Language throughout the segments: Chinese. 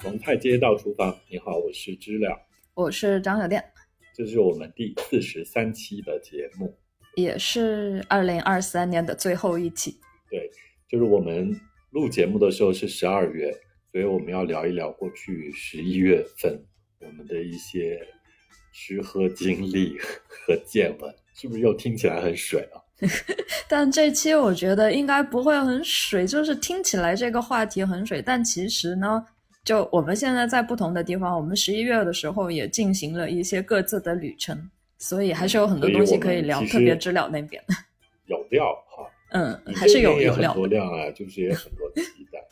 从太街到厨房，你好，我是知了，我是张小店，这是我们第四十三期的节目，也是二零二三年的最后一期。对，就是我们录节目的时候是十二月，所以我们要聊一聊过去十一月份我们的一些吃喝经历和见闻，是不是又听起来很水啊？但这期我觉得应该不会很水，就是听起来这个话题很水，但其实呢，就我们现在在不同的地方，我们十一月的时候也进行了一些各自的旅程，所以还是有很多东西可以聊，特别知了那边 有料哈，嗯，还是有有料，很多量啊，就是也很多期待，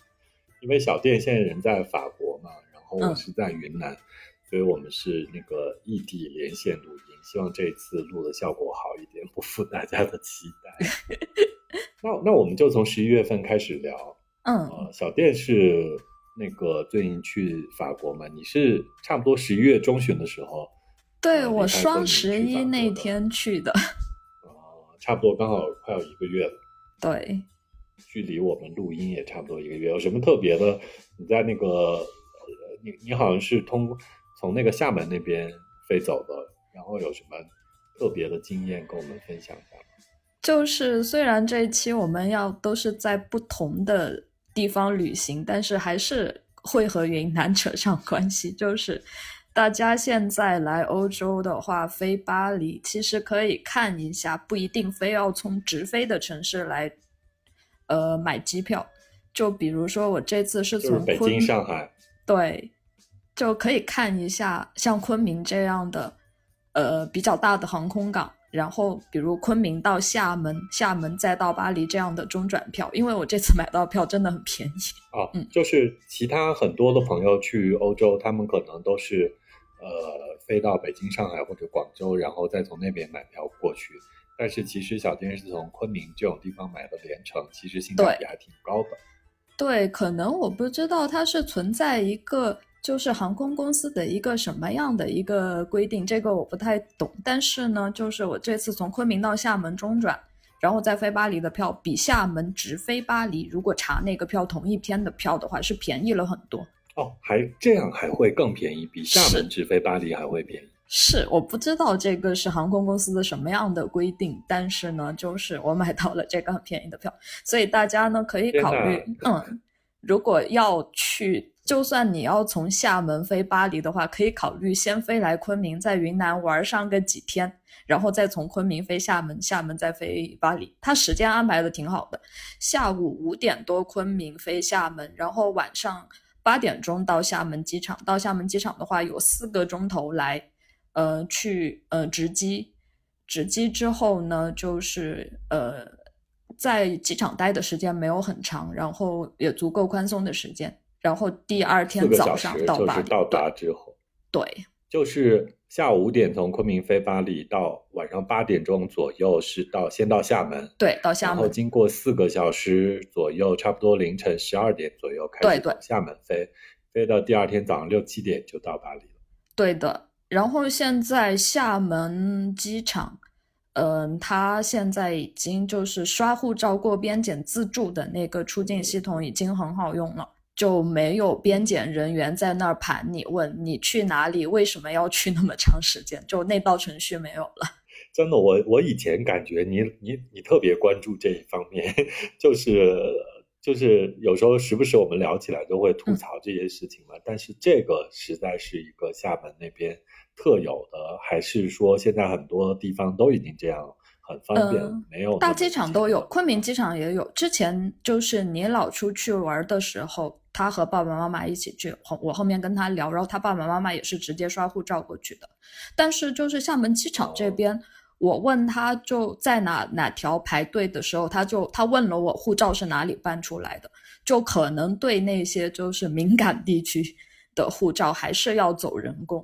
因为小店现在人在法国嘛，然后我是在云南。所以我们是那个异地连线录音，希望这次录的效果好一点，不负大家的期待。那那我们就从十一月份开始聊。嗯，小店是那个最近去法国嘛？你是差不多十一月中旬的时候？对我双十一那天去的。哦，差不多刚好快要一个月了。对，距离我们录音也差不多一个月。有什么特别的？你在那个，你你好像是通。从那个厦门那边飞走的，然后有什么特别的经验跟我们分享一下吗？就是虽然这一期我们要都是在不同的地方旅行，但是还是会和云南扯上关系。就是大家现在来欧洲的话，飞巴黎其实可以看一下，不一定非要从直飞的城市来，呃，买机票。就比如说我这次是从北京、上海，对。就可以看一下像昆明这样的，呃，比较大的航空港，然后比如昆明到厦门，厦门再到巴黎这样的中转票，因为我这次买到票真的很便宜啊。嗯，就是其他很多的朋友去欧洲，他们可能都是呃飞到北京、上海或者广州，然后再从那边买票过去。但是其实小天是从昆明这种地方买的联程，其实性价比还挺高的。对，可能我不知道它是存在一个。就是航空公司的一个什么样的一个规定，这个我不太懂。但是呢，就是我这次从昆明到厦门中转，然后再飞巴黎的票，比厦门直飞巴黎，如果查那个票同一天的票的话，是便宜了很多。哦，还这样还会更便宜，比厦门直飞巴黎还会便宜。是，我不知道这个是航空公司的什么样的规定，但是呢，就是我买到了这个很便宜的票，所以大家呢可以考虑，嗯，如果要去。就算你要从厦门飞巴黎的话，可以考虑先飞来昆明，在云南玩上个几天，然后再从昆明飞厦门，厦门再飞巴黎。他时间安排的挺好的，下午五点多昆明飞厦门，然后晚上八点钟到厦门机场。到厦门机场的话，有四个钟头来，呃，去呃值机，值机之后呢，就是呃，在机场待的时间没有很长，然后也足够宽松的时间。然后第二天早上到就是到达之后，对，就是下午五点从昆明飞巴黎，到晚上八点钟左右是到先到厦门，对，到厦门，然后经过四个小时左右，差不多凌晨十二点左右开始从厦门飞，飞到第二天早上六七点就到巴黎了。对的，然后现在厦门机场，嗯，它现在已经就是刷护照过边检自助的那个出境系统已经很好用了。就没有边检人员在那儿盘你，问你去哪里，为什么要去那么长时间？就那道程序没有了。真的，我我以前感觉你你你特别关注这一方面，就是就是有时候时不时我们聊起来都会吐槽这些事情嘛。但是这个实在是一个厦门那边特有的，还是说现在很多地方都已经这样？很方便，没有大机场都有，昆明机场也有。之前就是你老出去玩的时候，他和爸爸妈妈一起去，后我后面跟他聊，然后他爸爸妈妈也是直接刷护照过去的。但是就是厦门机场这边，我问他就在哪哪条排队的时候，他就他问了我护照是哪里办出来的，就可能对那些就是敏感地区 的护照还是要走人工。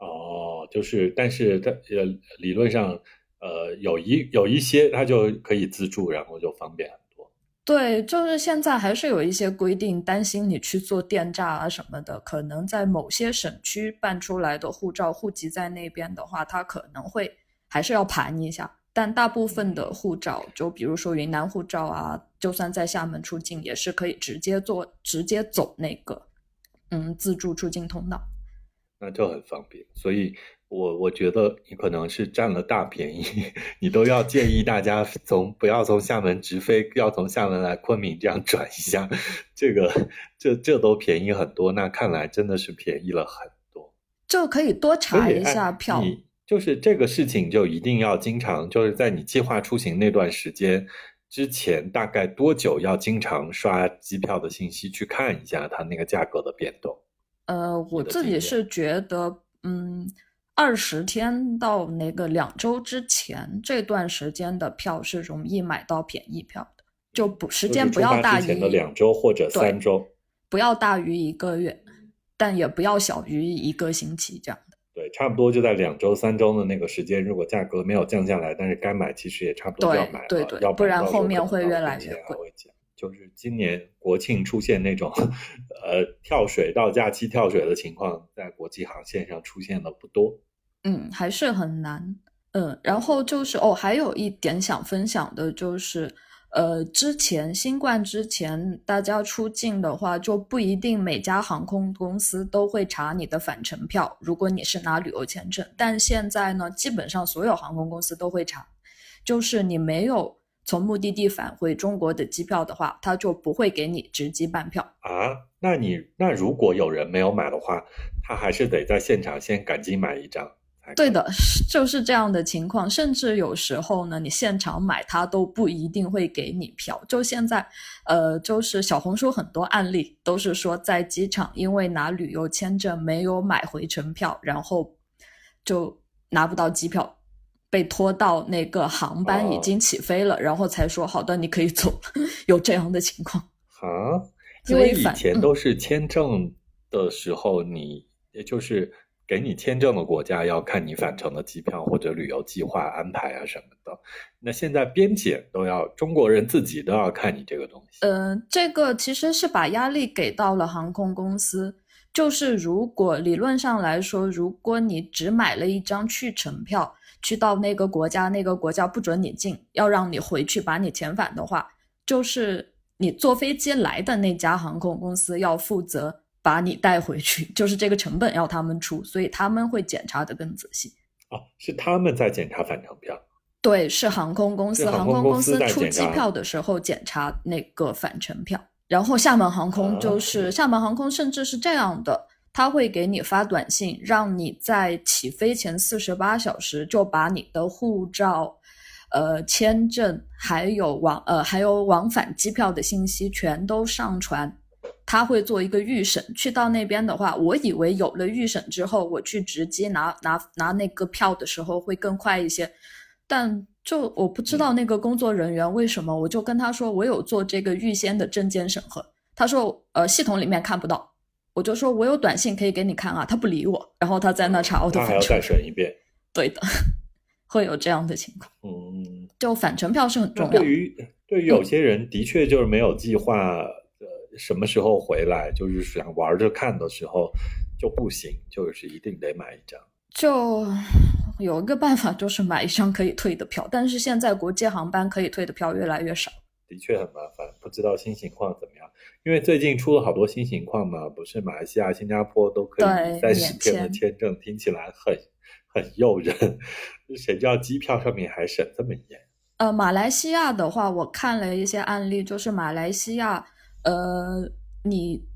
哦，就是，但是他呃理论上。呃，有一有一些它就可以自助，然后就方便很多。对，就是现在还是有一些规定，担心你去做电诈啊什么的，可能在某些省区办出来的护照户籍在那边的话，它可能会还是要盘一下。但大部分的护照，就比如说云南护照啊，就算在厦门出境，也是可以直接做直接走那个嗯自助出境通道，那就很方便。所以，我我觉得你可能是占了大便宜，你都要建议大家从不要从厦门直飞，要从厦门来昆明这样转一下，这个这这都便宜很多。那看来真的是便宜了很多，就可以多查一下票。就是这个事情就一定要经常，就是在你计划出行那段时间。之前大概多久要经常刷机票的信息去看一下它那个价格的变动？呃，我自己是觉得，嗯，二十天到那个两周之前这段时间的票是容易买到便宜票的，就不时间不要大于两周或者三周，不要大于一个月，但也不要小于一个星期这样的。对，差不多就在两周、三周的那个时间，如果价格没有降下来，但是该买其实也差不多要买了，要不然后面会越来越贵。就是今年国庆出现那种，呃，跳水到假期跳水的情况，在国际航线上出现的不多。嗯，还是很难。嗯，然后就是哦，还有一点想分享的就是。呃，之前新冠之前，大家出境的话就不一定每家航空公司都会查你的返程票。如果你是拿旅游签证，但现在呢，基本上所有航空公司都会查。就是你没有从目的地返回中国的机票的话，他就不会给你直机办票啊。那你那如果有人没有买的话，他还是得在现场先赶紧买一张。对的，就是这样的情况，甚至有时候呢，你现场买他都不一定会给你票。就现在，呃，就是小红书很多案例都是说，在机场因为拿旅游签证没有买回程票，然后就拿不到机票，被拖到那个航班已经起飞了，然后才说好的你可以走了，有这样的情况 啊。因为以前都是签证的时候，你也就是。给你签证的国家要看你返程的机票或者旅游计划安排啊什么的，那现在边检都要中国人自己都要看你这个东西。嗯，这个其实是把压力给到了航空公司，就是如果理论上来说，如果你只买了一张去程票，去到那个国家，那个国家不准你进，要让你回去把你遣返的话，就是你坐飞机来的那家航空公司要负责。把你带回去，就是这个成本要他们出，所以他们会检查的更仔细。啊，是他们在检查返程票？对，是航空公司。航空公司出机票的时候检查那个返程票。然后厦门航空就是厦门航空，甚至是这样的，他会给你发短信，让你在起飞前四十八小时就把你的护照、呃签证还有往呃还有往返机票的信息全都上传。他会做一个预审，去到那边的话，我以为有了预审之后，我去直接拿拿拿那个票的时候会更快一些，但就我不知道那个工作人员为什么，我就跟他说我有做这个预先的证件审核，他说呃系统里面看不到，我就说我有短信可以给你看啊，他不理我，然后他在那查我还要再审一遍，对的，会有这样的情况，嗯，就返程票是很重要，对于对于有些人的确就是没有计划。什么时候回来？就是想玩着看的时候就不行，就是一定得买一张。就有一个办法，就是买一张可以退的票。但是现在国际航班可以退的票越来越少，的确很麻烦。不知道新情况怎么样？因为最近出了好多新情况嘛，不是马来西亚、新加坡都可以三十天的签证，听起来很很诱人。谁知道机票上面还审这么严？呃，马来西亚的话，我看了一些案例，就是马来西亚。呃，你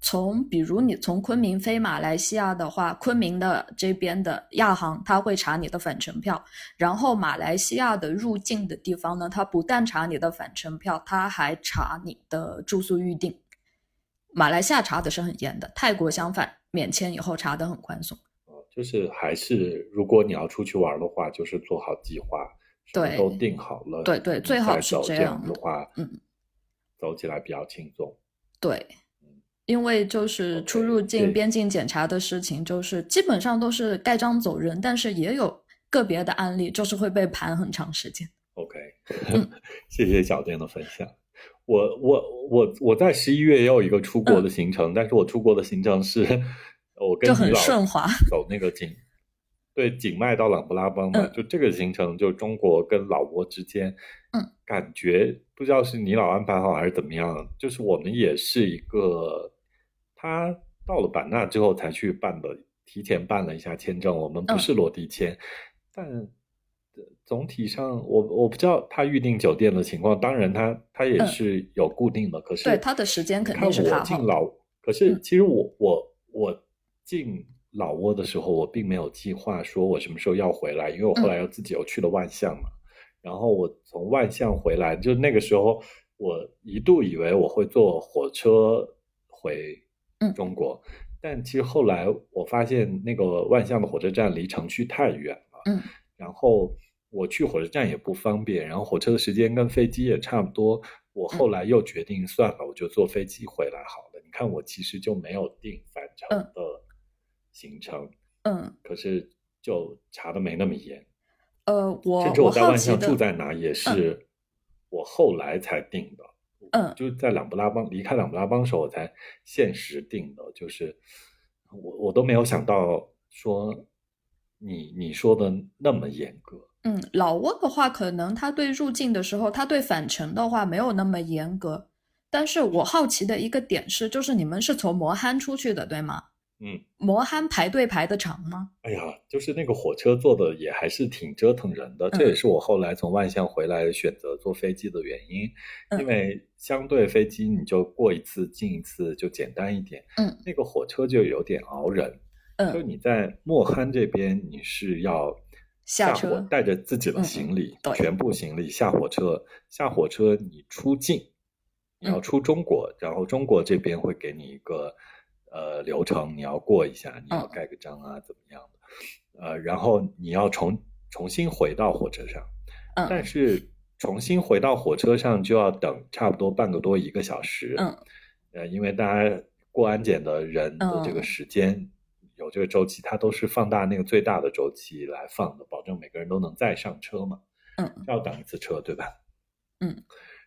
从比如你从昆明飞马来西亚的话，昆明的这边的亚航他会查你的返程票，然后马来西亚的入境的地方呢，他不但查你的返程票，他还查你的住宿预订。马来西亚查的是很严的，泰国相反，免签以后查的很宽松。就是还是如果你要出去玩的话，就是做好计划，对，都定好了，对对，最好是这样的话，嗯。走起来比较轻松，对，因为就是出入境边境检查的事情，就是基本上都是盖章走人，但是也有个别的案例，就是会被盘很长时间。OK，谢谢小店的分享。我我我我在十一月也有一个出国的行程，但是我出国的行程是我跟就很顺滑走那个景。对，景迈到琅勃拉邦嘛，就这个行程，就中国跟老挝之间，嗯，感觉不知道是你老安排好还是怎么样，就是我们也是一个，他到了版纳之后才去办的，提前办了一下签证，我们不是落地签，但总体上我我不知道他预定酒店的情况，当然他他也是有固定的，可是对他的时间肯定是他进老，可是其实我我我进老挝的时候，我并没有计划说我什么时候要回来，因为我后来又自己又去了万象嘛，然后我从万象回来，就那个时候我一度以为我会坐火车回。中国，但其实后来我发现那个万象的火车站离城区太远了，嗯，然后我去火车站也不方便，然后火车的时间跟飞机也差不多，我后来又决定算了，我就坐飞机回来好了。你看，我其实就没有订返程的行程，嗯，可是就查的没那么严，呃，我甚至我在万象住在哪也是我后来才定的。嗯，就是在朗布拉邦离开朗布拉邦时候，我才现实定的。就是我我都没有想到说你你说的那么严格。嗯，老挝的话，可能他对入境的时候，他对返程的话没有那么严格。但是我好奇的一个点是，就是你们是从摩憨出去的，对吗？嗯，摩憨排队排的长吗？哎呀，就是那个火车坐的也还是挺折腾人的，这也是我后来从万象回来选择坐飞机的原因，因为相对飞机你就过一次进一次就简单一点，嗯，那个火车就有点熬人，嗯，就你在莫憨这边你是要下车带着自己的行李，全部行李下火车，下火车你出境，你要出中国，然后中国这边会给你一个。呃，流程你要过一下，你要盖个章啊，怎么样的？呃，然后你要重重新回到火车上，但是重新回到火车上就要等差不多半个多一个小时，嗯，呃，因为大家过安检的人的这个时间有这个周期，它都是放大那个最大的周期来放的，保证每个人都能再上车嘛，嗯，要等一次车，对吧？嗯，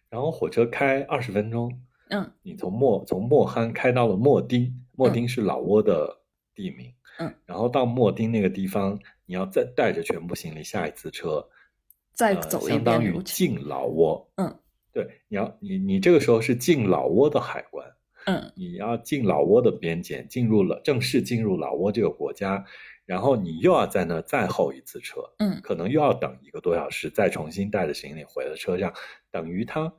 然后火车开二十分钟。嗯，你从莫从莫憨开到了莫丁，莫丁是老挝的地名。嗯，然后到莫丁那个地方，你要再带着全部行李下一次车，再走一相当于进老挝。嗯，对，你要你你这个时候是进老挝的海关。嗯，你要进老挝的边检，进入了正式进入老挝这个国家，然后你又要在那再候一次车。嗯，可能又要等一个多小时，再重新带着行李回了车上，等于他。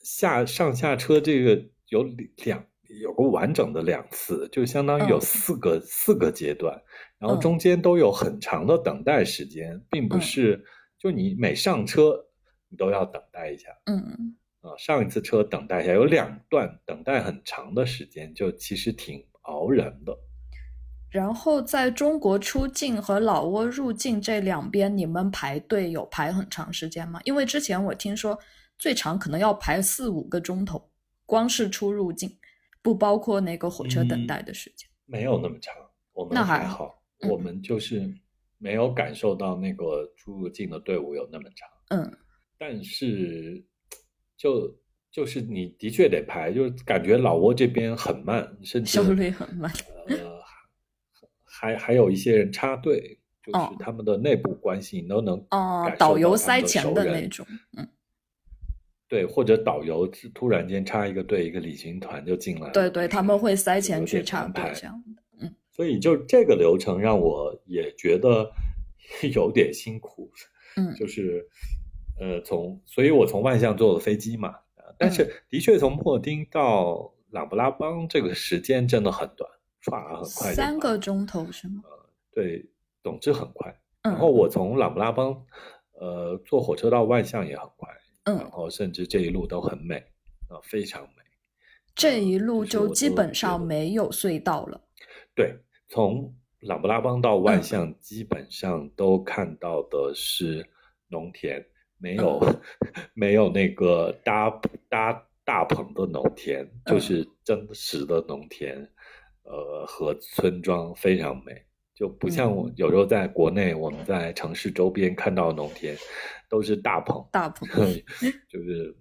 下上下车这个有两有个完整的两次，就相当于有四个四个阶段，然后中间都有很长的等待时间，并不是就你每上车你都要等待一下，嗯啊上一次车等待一下有两段等待很长的时间，就其实挺熬人的。然后在中国出境和老挝入境这两边，你们排队有排很长时间吗？因为之前我听说。最长可能要排四五个钟头，光是出入境，不包括那个火车等待的时间。没有那么长，我们还好，我们就是没有感受到那个出入境的队伍有那么长。嗯，但是就就是你的确得排，就是感觉老挝这边很慢，甚至效率很慢。呃，还还有一些人插队，就是他们的内部关系你都能哦，导游塞钱的那种，嗯。对，或者导游突然间插一个队，一个旅行团就进来了。对对，他们会塞钱去插队这样的。嗯，所以就这个流程让我也觉得 有点辛苦。嗯，就是呃，从，所以我从万象坐的飞机嘛，但是的确从莫丁到朗布拉邦这个时间真的很短，唰很快，三个钟头是吗？呃，对，总之很快。然后我从朗布拉邦呃坐火车到万象也很快。嗯，然后甚至这一路都很美，啊，非常美。这一路就基本上没有隧道了。对，从朗布拉邦到万象，基本上都看到的是农田，没有 没有那个搭搭大棚的农田，就是真实的农田，呃，和村庄非常美。就不像我有时候在国内，我们在城市周边看到农田，都是大棚，大棚，就是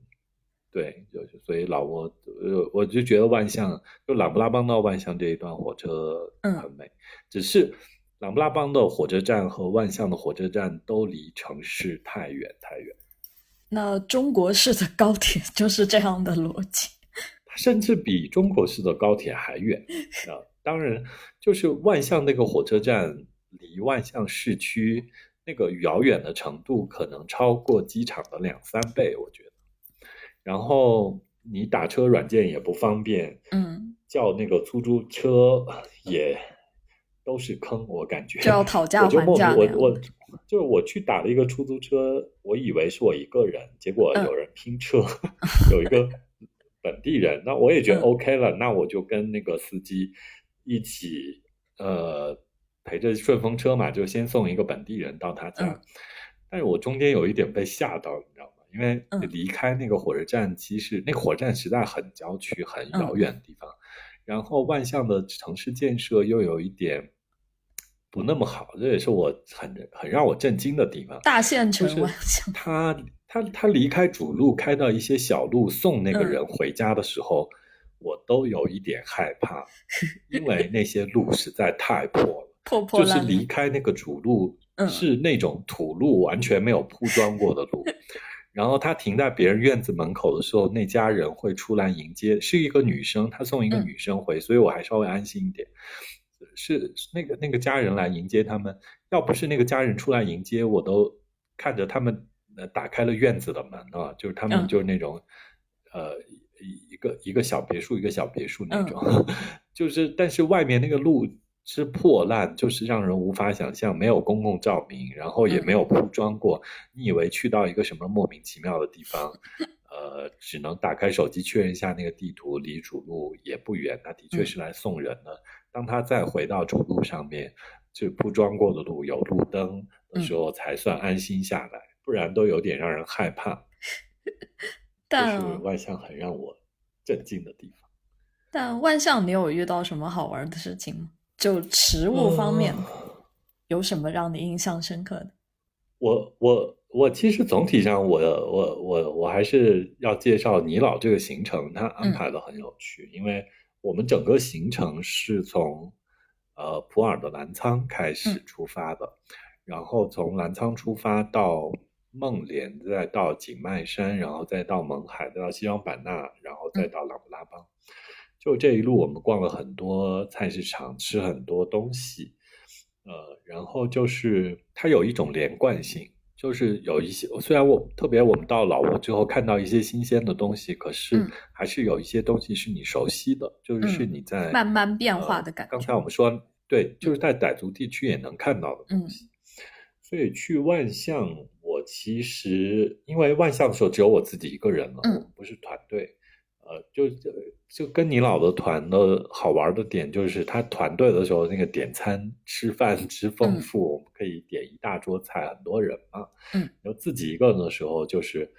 对，就是所以老挝，呃，我就觉得万象，就朗布拉邦到万象这一段火车很美，只是朗布拉邦的火车站和万象的火车站都离城市太远太远。那中国式的高铁就是这样的逻辑。它甚至比中国式的高铁还远，啊，当然，就是万象那个火车站离万象市区那个遥远的程度，可能超过机场的两三倍，我觉得。然后你打车软件也不方便，嗯，叫那个出租车也都是坑，我感觉就要讨价还价。我我就是我去打了一个出租车，我以为是我一个人，结果有人拼车，有一个。本地人，那我也觉得 OK 了，那我就跟那个司机一起，呃，陪着顺风车嘛，就先送一个本地人到他家。但是我中间有一点被吓到，你知道吗？因为离开那个火车站，其实那个火车站实在很郊区、很遥远的地方，然后万象的城市建设又有一点不那么好，这也是我很很让我震惊的地方。大县城万象，他。他他离开主路，开到一些小路送那个人回家的时候，我都有一点害怕，因为那些路实在太破了，破破就是离开那个主路，是那种土路，完全没有铺装过的路。然后他停在别人院子门口的时候，那家人会出来迎接，是一个女生，她送一个女生回，所以我还稍微安心一点。是那个那个家人来迎接他们，要不是那个家人出来迎接，我都看着他们。打开了院子的门啊，就是他们就是那种，呃，一个一个小别墅，一个小别墅那种，就是但是外面那个路是破烂，就是让人无法想象，没有公共照明，然后也没有铺装过。你以为去到一个什么莫名其妙的地方，呃，只能打开手机确认一下那个地图，离主路也不远，那的确是来送人的。当他再回到主路上面，就铺装过的路有路灯的时候，才算安心下来。不然都有点让人害怕，但是万象很让我震惊的地方。但万象，你有遇到什么好玩的事情吗？就食物方面，有什么让你印象深刻的？我我我，其实总体上，我我我我还是要介绍尼老这个行程，他安排的很有趣，因为我们整个行程是从呃普洱的澜沧开始出发的，然后从澜沧出发到。孟连，再到景迈山，然后再到勐海，再到西双版纳，然后再到琅勃拉邦。就这一路，我们逛了很多菜市场，吃很多东西。呃，然后就是它有一种连贯性，就是有一些虽然我特别我们到老挝之后看到一些新鲜的东西，可是还是有一些东西是你熟悉的，就是是你在慢慢变化的感觉。刚才我们说，对，就是在傣族地区也能看到的东西。所以去万象。我其实因为万象的时候只有我自己一个人了，不是团队，呃，就就跟你老的团的好玩的点就是他团队的时候那个点餐吃饭之丰富，我们可以点一大桌菜，很多人嘛，嗯，然后自己一个人的时候就是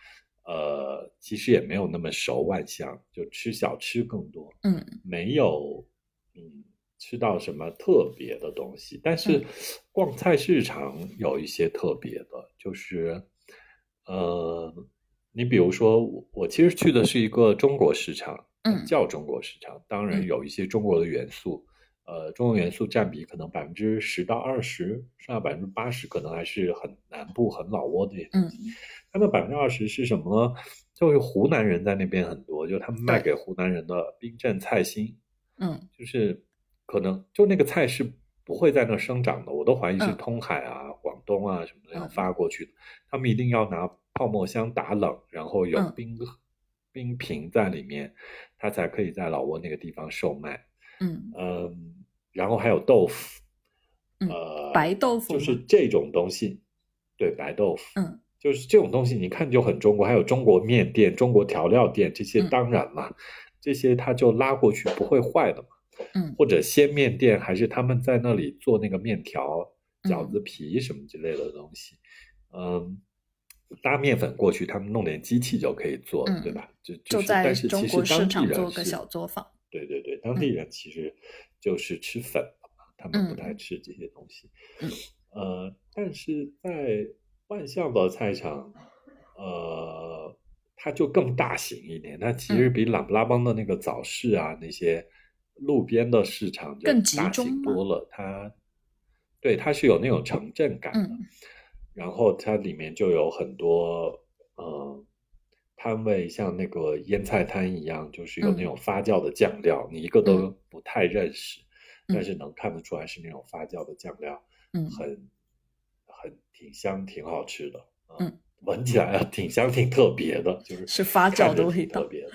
呃，其实也没有那么熟万象，就吃小吃更多，嗯，没有，嗯。吃到什么特别的东西？但是逛菜市场有一些特别的，就是，呃，你比如说，我其实去的是一个中国市场，嗯，叫中国市场，当然有一些中国的元素，呃，中国元素占比可能百分之十到二十，剩下百分之八十可能还是很南部、很老挝的东西。他们百分之二十是什么呢？就是湖南人在那边很多，就他们卖给湖南人的冰镇菜心，嗯，就是。可能就那个菜是不会在那生长的，我都怀疑是通海啊、广东啊什么的要发过去的。他们一定要拿泡沫箱打冷，然后有冰冰瓶在里面，它才可以在老挝那个地方售卖。嗯嗯，然后还有豆腐，呃，白豆腐就是这种东西，对，白豆腐，嗯，就是这种东西，你看就很中国。还有中国面店、中国调料店这些，当然了，这些它就拉过去不会坏的嘛。嗯，或者鲜面店，还是他们在那里做那个面条、饺子皮什么之类的东西，嗯，搭面粉过去，他们弄点机器就可以做，对吧？就就在中国市场做个小作坊。对对对，当地人其实就是吃粉嘛，他们不太吃这些东西。嗯，呃，但是在万象的菜场，呃，它就更大型一点，它其实比琅勃拉邦的那个早市啊那些。路边的市场就大型多了，它对它是有那种城镇感的，然后它里面就有很多呃摊位像那个腌菜摊一样，就是有那种发酵的酱料，你一个都不太认识，但是能看得出来是那种发酵的酱料，嗯。很很挺香，挺好吃的，嗯，闻起来挺香，挺特别的，就是是发酵的特别的。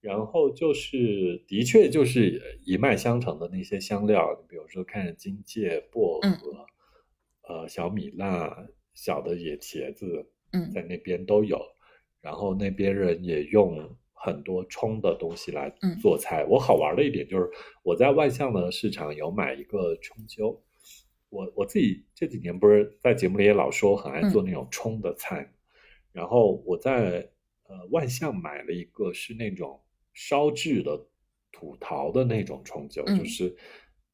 然后就是，的确就是一脉相承的那些香料，比如说看着荆芥、薄嗯。荷，呃，小米辣、小的野茄子，嗯在那边都有。然后那边人也用很多冲的东西来嗯做菜。我好玩的一点就是，我在万象的市场有买一个冲灸。我我自己这几年不是在节目里也老说很爱嗯做那种冲的菜，然后我在呃万象买了一个是那种烧制的土陶的那种冲灸，嗯就是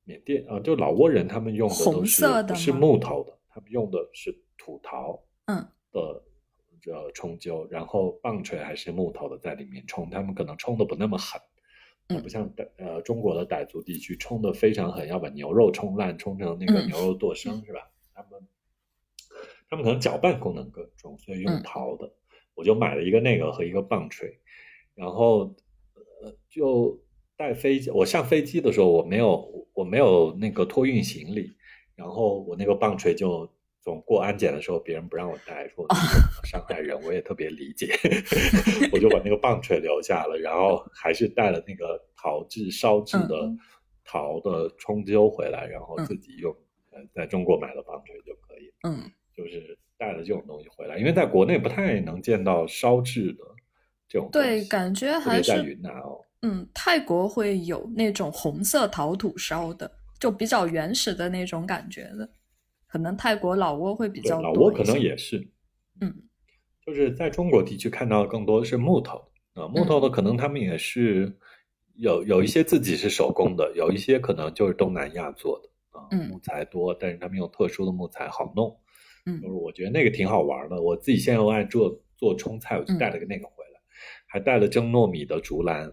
缅甸啊、呃就老挝人他们用的都红是不是木头的，他们用的是土陶。嗯的这冲灸，然后棒槌还是木头的在里面冲，他们可能冲的不那么狠，嗯不像傣呃中国的傣族地区冲的非常狠，要把牛肉冲烂，冲成那个嗯牛肉剁生、是吧？他们他们可能搅拌功能更重，所以用嗯陶的。我就买了一个那个和一个棒槌，然后呃就带飞机。我上飞机的时候，我没有我没有那个托运行李，然后我那个棒槌就总过安检的时候，别人不让我带，说上海人，我也特别理解，我就把那个棒槌留下了，然后还是带了那个陶制烧制的嗯陶的冲灸回来，然后自己用，呃，在中国买了棒槌就可以。嗯就是带了这种东西回来，因为在国内不太能见到烧制的这种东西。对，感觉还是在是云南哦。嗯，泰国会有那种红色陶土烧的，就比较原始的那种感觉的。可能泰国老挝会比对，较老挝可能也是，嗯就是在中国地区看到更多的是木头啊，木头的可能他们也是有有一些自己是手工的，有一些可能就是东南亚做的啊，嗯木材多，但是他们用特殊的木材好弄，嗯就是我觉得那个挺好玩的。我自己现在又爱做做冲菜，我就带了个那个回来，还带了蒸糯米的竹篮。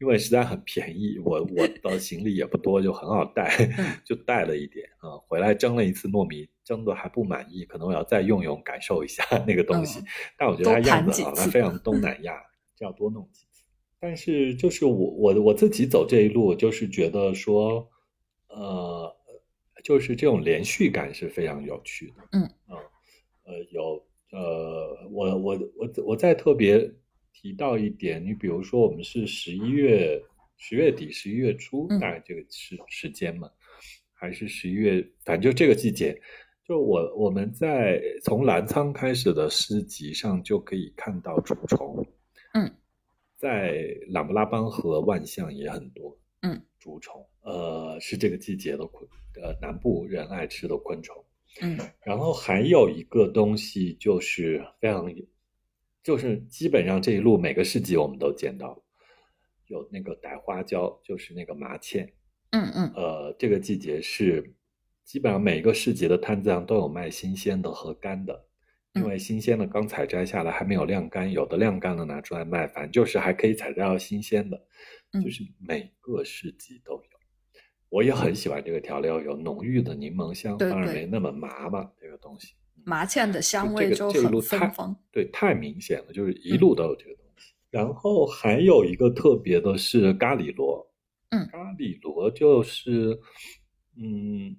因为实在很便宜，我我的行李也不多，就很好带，嗯就带了一点啊、回来蒸了一次糯米，蒸的还不满意，可能我要再用用感受一下那个东西。嗯但我觉得它样子好，它非常东南亚，这要多弄几次。但是就是我我我自己走这一路，就是觉得说，呃，就是这种连续感是非常有趣的。嗯嗯呃，有呃，我我我我在特别提到一点，你比如说我们是十一月十月底十一月初，嗯大概这个时时间嘛，还是十一月，反正就这个季节。就我我们在从澜沧开始的诗集上就可以看到竹虫，嗯，在琅勃拉邦和万象也很多，嗯，竹虫，呃，是这个季节的昆，呃，南部人爱吃的昆虫。嗯然后还有一个东西就是非常，就是基本上这一路每个市集我们都见到，有那个逮花椒，就是那个麻茜，嗯嗯呃，这个季节是基本上每个市集的摊子上都有卖新鲜的和干的，因嗯为新鲜的刚采摘下来还没有晾干，有的晾干了拿出来卖，反正就是还可以采摘到新鲜的，嗯就是每个市集都有。我也很喜欢这个调料，有浓郁的柠檬香，对当然没那么麻嘛，这个东西。麻酱的香这个味就很芬芳。对，太明显了，就是嗯一路都有这个东西。然后还有一个特别的是咖喱螺，嗯咖喱螺就是，嗯，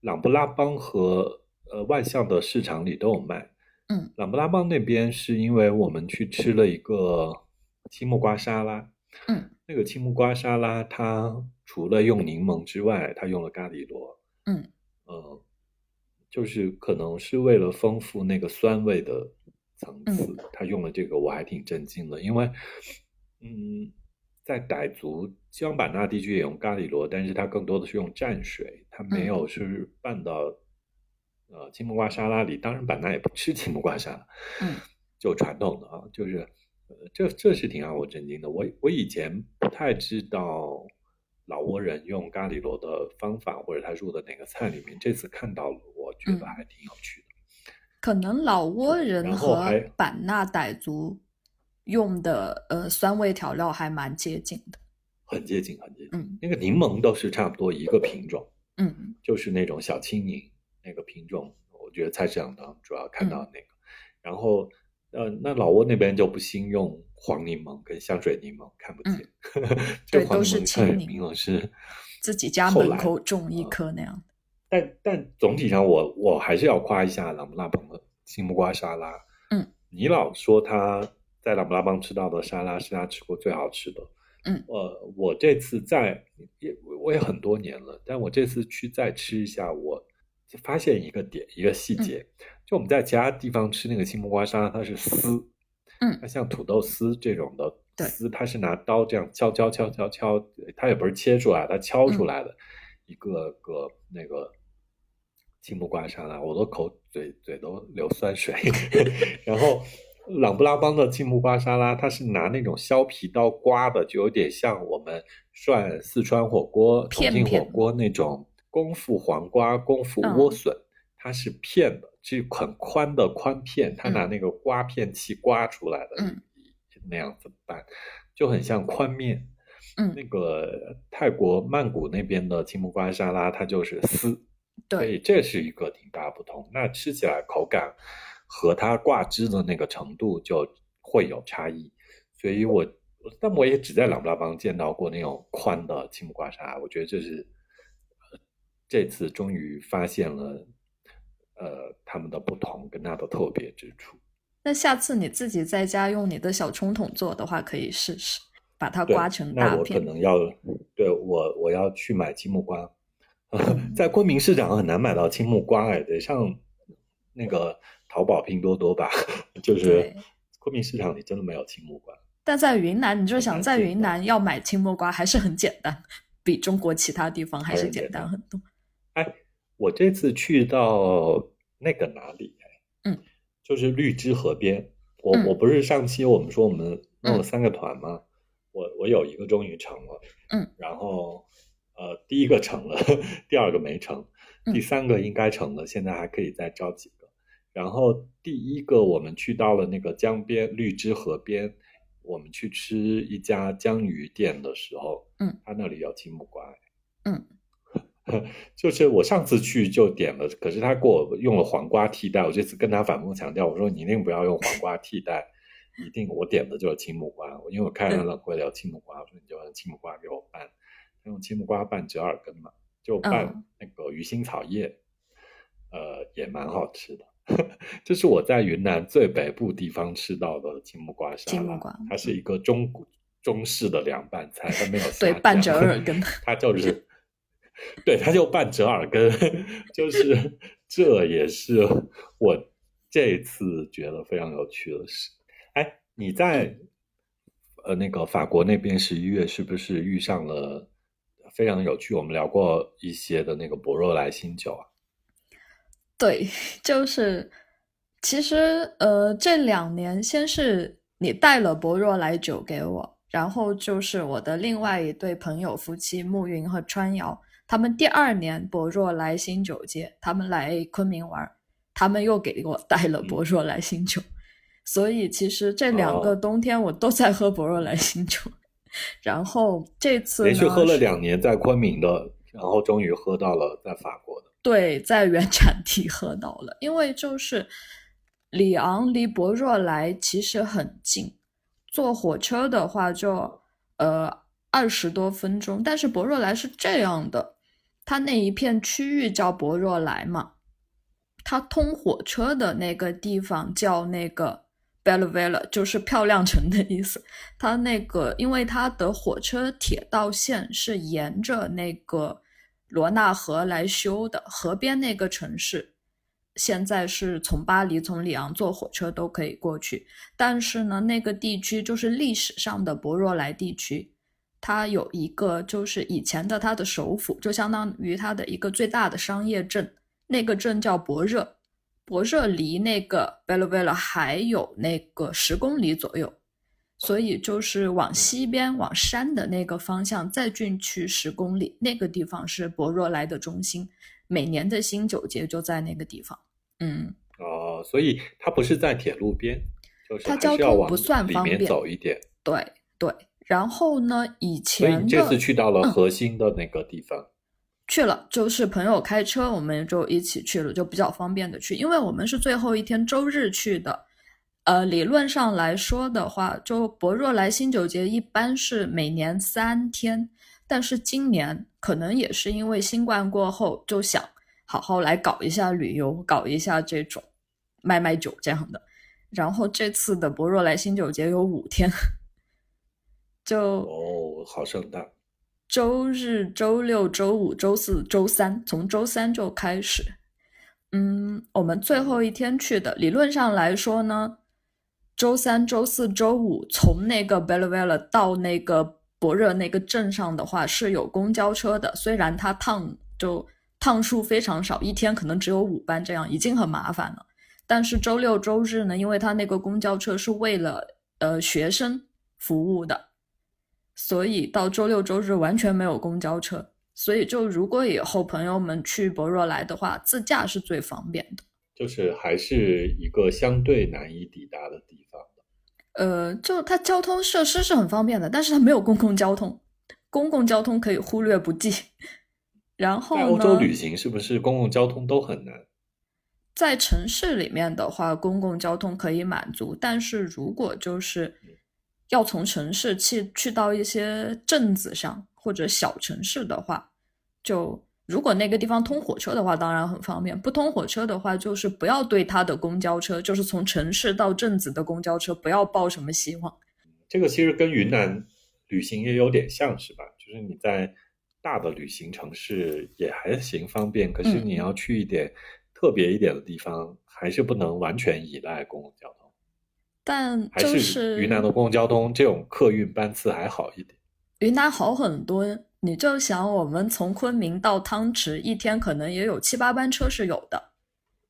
朗布拉邦和呃万象的市场里都有卖。嗯，朗布拉邦那边是因为我们去吃了一个青木瓜沙拉，嗯那个青木瓜沙拉它除了用柠檬之外，它用了咖喱螺。嗯呃，就是可能是为了丰富那个酸味的层次，他用了这个，我还挺震惊的，因为，嗯，在傣族西双版纳地区也用咖喱螺，但是它更多的是用蘸水，它没有是拌到、呃青木瓜沙拉里。当然，版纳也不吃青木瓜沙拉，嗯，就传统的啊，就是呃，这这是挺让我震惊的。我我以前不太知道老挝人用咖喱螺的方法，或者他入的哪个菜里面，这次看到了，我觉得嗯还挺有趣的。可能老挝人和版纳傣族用的呃酸味调料还蛮接近的。很接近，很接近。嗯那个柠檬都是差不多一个品种，嗯就是那种小青柠那个品种，我觉得菜市场当中主要看到那个。然后呃，那老挝那边就不兴用黄柠檬跟香水柠檬，看不见。对，都是青柠檬是自己家门口种一棵那样。但但总体上，我我还是要夸一下朗布拉邦的青木瓜沙拉。嗯，你老说他在朗布拉邦吃到的沙拉是他吃过最好吃的。嗯，呃，我这次在也我也很多年了，但我这次去再吃一下，我发现一个点一个细节，就我们在其他地方吃那个青木瓜沙拉，它是丝，嗯，它像土豆丝这种的丝，它是拿刀这样敲敲敲敲敲，它也不是切出来，它敲出来的一个个那个。青木瓜沙拉，我都口嘴嘴都流酸水。然后，朗布拉邦的青木瓜沙拉，它是拿那种削皮刀刮的，就有点像我们涮四川火锅、重庆火锅那种功夫黄瓜、功夫莴笋，它是片的，是很宽的宽片，它拿那个刮片器刮出来的，那样子拌，就很像宽面。嗯，那个泰国曼谷那边的青木瓜沙拉，它就是丝。所以这是一个挺大不同，那吃起来口感和它挂汁的那个程度就会有差异。所以我，但我也只在琅勃拉邦见到过那种宽的青木瓜沙拉，我觉得这是这次终于发现了，呃，他们的不同跟它的特别之处。那下次你自己在家用你的小冲桶做的话，可以试试把它刮成大片。那我可能要对我我要去买青木瓜。在昆明市场很难买到青木瓜哎，得上那个淘宝、拼多多吧。就是昆明市场里真的没有青木瓜。但在云南，你就想在云南要买青木瓜还是很简单，比中国其他地方还是简单很多。哎，我这次去到那个哪里？嗯，就是绿之河边。我我不是上期我们说我们弄了三个团吗？我我有一个终于成了。嗯，然后。呃，第一个成了，第二个没成，第三个应该成了，现在还可以再招几个。然后第一个我们去到了那个江边绿之河边，我们去吃一家江鱼店的时候，嗯，他那里有青木瓜，嗯，就是我上次去就点了，可是他给我用了黄瓜替代，我这次跟他反复强调，我说你一定不要用黄瓜替代，一定我点的就是青木瓜，因为我看了冷柜里有青木瓜，我说你就用青木瓜给我拌。用青木瓜拌折耳根嘛，就拌那个鱼腥草叶，呃，也蛮好吃的。这是我在云南最北部地方吃到的青木瓜沙拉，它是一个中中式的凉拌菜，它没有对拌折耳根，它就是对，他就半折耳根，就是这也是我这次觉得非常有趣的事。哎，你在呃那个法国那边十一月是不是遇上了？非常有趣，我们聊过一些的那个博若莱新酒啊。对，就是其实呃，这两年先是你带了博若莱酒给我，然后就是我的另外一对朋友夫妻暮云和川瑶，他们第二年博若来新酒节，他们来昆明玩，他们又给我带了博若来新酒，所以其实这两个冬天我都在喝博若来新酒。然后这次连续喝了两年在昆明的，然后终于喝到了在法国的。对，在原产地喝到了，因为就是里昂离博若来其实很近，坐火车的话就呃二十多分钟。但是博若莱是这样的，它那一片区域叫博若莱嘛，它通火车的那个地方叫那个。Bella Vella 就是漂亮城的意思。它那个，因为它的火车铁道线是沿着那个罗纳河来修的，河边那个城市，现在是从巴黎、从里昂坐火车都可以过去。但是呢，那个地区就是历史上的博若莱地区，它有一个就是以前的它的首府，就相当于它的一个最大的商业镇，那个镇叫博热。博热离那个 Bella Vella 还有那个十公里左右，所以就是往西边往山的那个方向再进去十公里，那个地方是博若莱的中心，每年的新九节就在那个地方。嗯，哦，所以它不是在铁路边，就是它交通不算方便，走一点。对对，然后呢，以前所以这次去到了核心的那个地方。去了，就是朋友开车，我们就一起去了，就比较方便的去。因为我们是最后一天周日去的，呃，理论上来说的话，就博若莱新酒节一般是每年三天，但是今年可能也是因为新冠过后，就想好好来搞一下旅游，搞一下这种卖卖酒这样的。然后这次的博若莱新酒节有五天，就哦，好盛大。周日、周六、周五、周四、周三，从周三就开始。嗯，我们最后一天去的，理论上来说呢，周三、周四周五从那个 Belleville 到那个博热那个镇上的话是有公交车的，虽然它趟就趟数非常少，一天可能只有五班，这样已经很麻烦了。但是周六周日呢，因为它那个公交车是为了呃学生服务的。所以到周六周日完全没有公交车，所以就如果以后朋友们去博若来的话，自驾是最方便的。就是还是一个相对难以抵达的地方呃，就它交通设施是很方便的，但是它没有公共交通，公共交通可以忽略不计。然后在欧洲旅行是不是公共交通都很难？在城市里面的话，公共交通可以满足，但是如果就是。要从城市去去到一些镇子上或者小城市的话，就如果那个地方通火车的话，当然很方便；不通火车的话，就是不要对它的公交车，就是从城市到镇子的公交车，不要抱什么希望。这个其实跟云南旅行也有点像是吧？就是你在大的旅行城市也还行方便，可是你要去一点特别一点的地方，还是不能完全依赖公共交通。但就是云南的公共交通这种客运班次还好一点，云南好很多。你就想我们从昆明到汤池，一天可能也有七八班车是有的。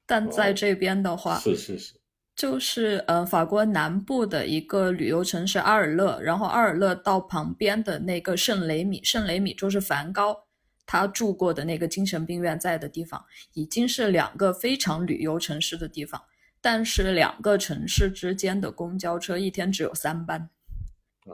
但在这边的话，是是是，就是呃，法国南部的一个旅游城市阿尔勒，然后阿尔勒到旁边的那个圣雷米，圣雷米就是梵高他住过的那个精神病院在的地方，已经是两个非常旅游城市的地方。但是两个城市之间的公交车一天只有三班，哦，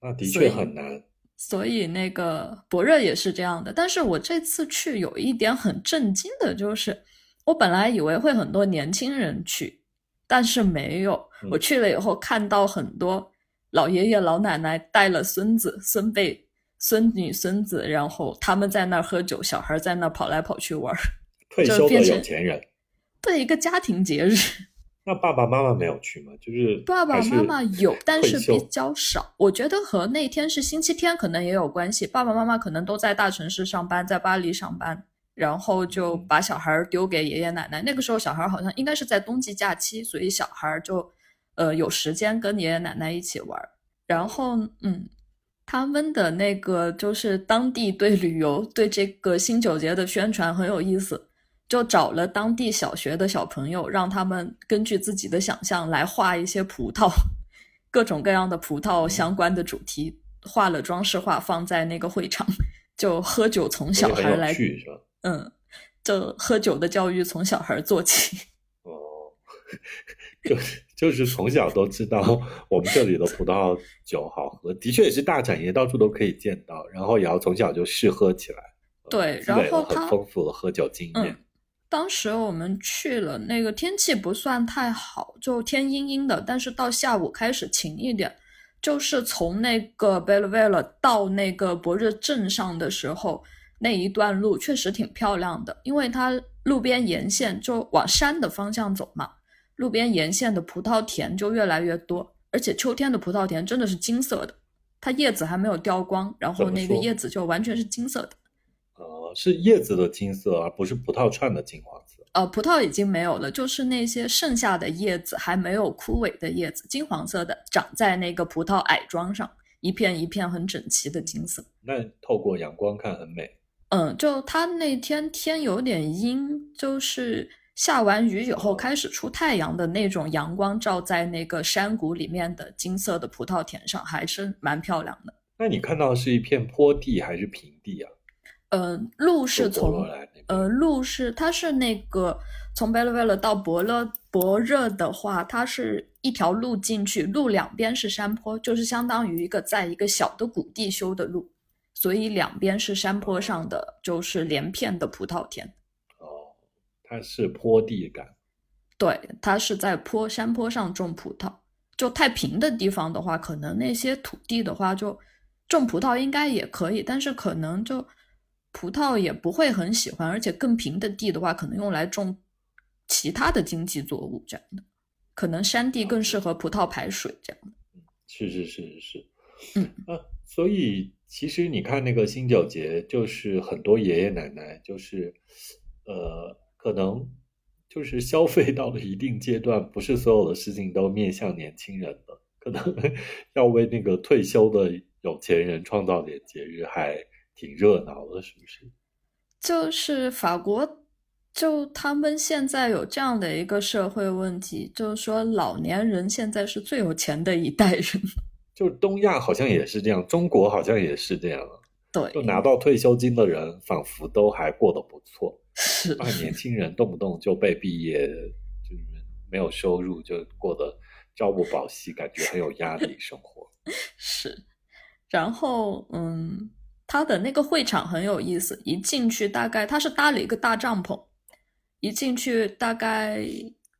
那的确很难。所以那个博热也是这样的。但是我这次去有一点很震惊的就是，我本来以为会很多年轻人去，但是没有。我去了以后看到很多老爷爷老奶奶带了孙子孙辈、孙女孙子，然后他们在那儿喝酒，小孩在那儿跑来跑去玩，退休的有钱人。对一个家庭节日，那爸爸妈妈没有去吗？就是爸爸妈妈有，但是比较少。我觉得和那天是星期天可能也有关系。爸爸妈妈可能都在大城市上班，在巴黎上班，然后就把小孩丢给爷爷奶奶。那个时候小孩好像应该是在冬季假期，所以小孩就呃有时间跟爷爷奶奶一起玩。然后嗯，他们的那个就是当地对旅游对这个新九节的宣传很有意思。就找了当地小学的小朋友，让他们根据自己的想象来画一些葡萄，各种各样的葡萄相关的主题，画了装饰画放在那个会场，就喝酒从小孩来，嗯，就喝酒的教育从小孩做起。哦，就是就是从小都知道我们这里的葡萄酒好喝，的确也是大产业，到处都可以见到，然后也要从小就试喝起来，对，然后很丰富的喝酒经验。当时我们去了，那个天气不算太好，就天阴阴的。但是到下午开始晴一点，就是从那个 Belleville 到那个博日镇上的时候，那一段路确实挺漂亮的，因为它路边沿线就往山的方向走嘛，路边沿线的葡萄田就越来越多，而且秋天的葡萄田真的是金色的，它叶子还没有掉光，然后那个叶子就完全是金色的。是叶子的金色，而不是葡萄串的金黄色。呃，葡萄已经没有了，就是那些剩下的叶子，还没有枯萎的叶子，金黄色的，长在那个葡萄矮桩上，一片一片很整齐的金色。那透过阳光看很美。嗯，就它那天天有点阴，就是下完雨以后开始出太阳的那种阳光，照在那个山谷里面的金色的葡萄田上，还是蛮漂亮的。那你看到是一片坡地还是平地啊？呃，路是从呃路是它是那个从 Belleville 到伯勒伯热的话，它是一条路进去，路两边是山坡，就是相当于一个在一个小的谷地修的路，所以两边是山坡上的，就是连片的葡萄田。哦，它是坡地感。对，它是在坡山坡上种葡萄。就太平的地方的话，可能那些土地的话，就种葡萄应该也可以，但是可能就葡萄也不会很喜欢，而且更平的地的话，可能用来种其他的经济作物这样的。可能山地更适合葡萄排水这样的。是是是是是，嗯啊，所以其实你看那个新九节，就是很多爷爷奶奶，就是呃，可能。就是消费到了一定阶段，不是所有的事情都面向年轻人的，可能 要为那个退休的有钱人创造点节日，还挺热闹的，是不是？就是法国，就他们现在有这样的一个社会问题，就是说老年人现在是最有钱的一代人。就东亚好像也是这样，中国好像也是这样。对，就拿到退休金的人，仿佛都还过得不错。是，那年轻人动不动就被毕业，就是没有收入，就过得朝不保夕，感觉很有压力生活。是，然后嗯，他的那个会场很有意思，一进去大概他是搭了一个大帐篷，一进去大概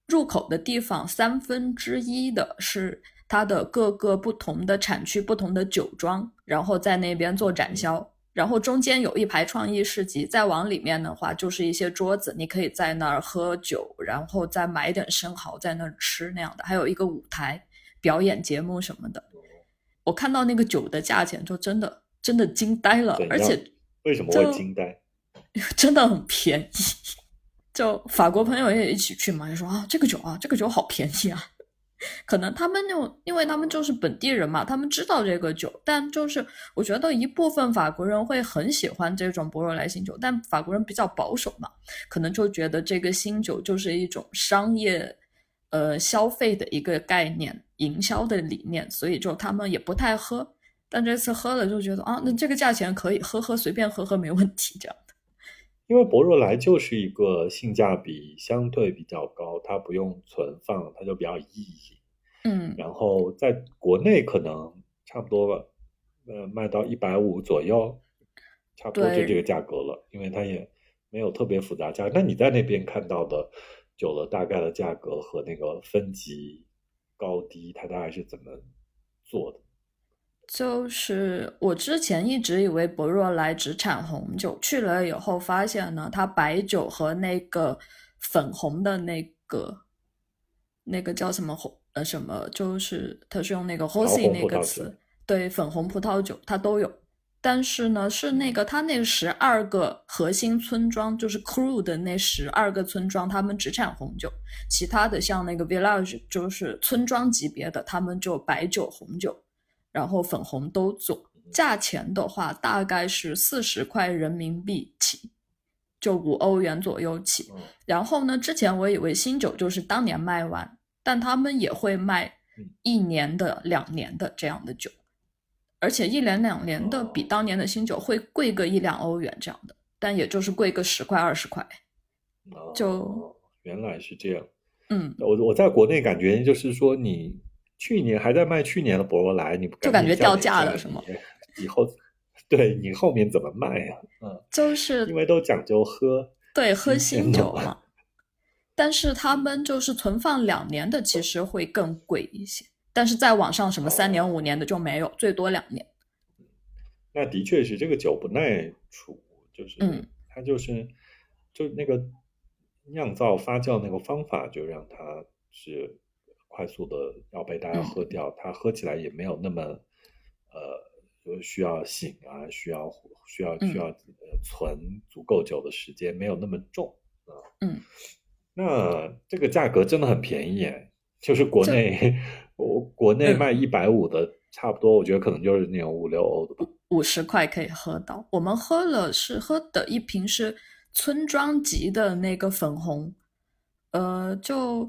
入口的地方三分之一的是它的各个不同的产区、不同的酒庄，然后在那边做展销。然后中间有一排创意市集，再往里面的话就是一些桌子，你可以在那儿喝酒，然后再买点生蚝在那儿吃那样的。还有一个舞台表演节目什么的。我看到那个酒的价钱，就真的真的惊呆了，而且为什么会惊呆？真的很便宜。就法国朋友也一起去嘛，就说啊，这个酒啊，这个酒好便宜啊。可能他们就因为他们就是本地人嘛，他们知道这个酒，但就是我觉得一部分法国人会很喜欢这种博若莱新酒，但法国人比较保守嘛，可能就觉得这个新酒就是一种商业，呃，消费的一个概念，营销的理念，所以就他们也不太喝。但这次喝了就觉得啊，那这个价钱可以喝喝，随便喝喝没问题这样的。因为博若莱就是一个性价比相对比较高，它不用存放，它就比较易饮。嗯，然后在国内可能差不多吧，呃，卖到一百五左右，差不多就这个价格了。因为它也没有特别复杂价。那你在那边看到的酒的大概的价格和那个分级高低，它大概是怎么做的？就是我之前一直以为博若莱只产红酒，去了以后发现呢，它白酒和那个粉红的那个那个叫什么红呃什么，就是它是用那个 rosé 那个词，对，粉红葡萄酒它都有。但是呢，是那个它那十二个核心村庄，就是 crew 的那十二个村庄，他们只产红酒，其他的像那个 village 就是村庄级别的，他们就白酒、红酒。然后粉红都做，价钱的话大概是四十块人民币起，就五欧元左右起。然后呢，之前我以为新酒就是当年卖完，但他们也会卖一年的、两年的这样的酒，而且一年两年的比当年的新酒会贵个一两欧元这样的，但也就是贵个十块二十块。就原来是这样，嗯，我我在国内感觉就是说你。去年还在卖去年的博罗莱，你不就感觉掉价了是吗？以后对你后面怎么卖呀？嗯，就是因为都讲究喝，对，喝新酒嘛。但是他们就是存放两年的，其实会更贵一些。但是在网上什么三年、五年的就没有，最多两年。那的确是这个酒不耐储，就是嗯，它就是就那个酿造发酵那个方法，就让它是。快速的要被大家喝掉，它喝起来也没有那么，呃，需要醒啊，需要需要需要存足够久的时间，没有那么重啊。嗯，那这个价格真的很便宜，就是国内我国内卖一百五的，差不多，我觉得可能就是那种五六欧的吧，五十块可以喝到。我们喝了是喝的一瓶是村庄级的那个粉红，呃，就。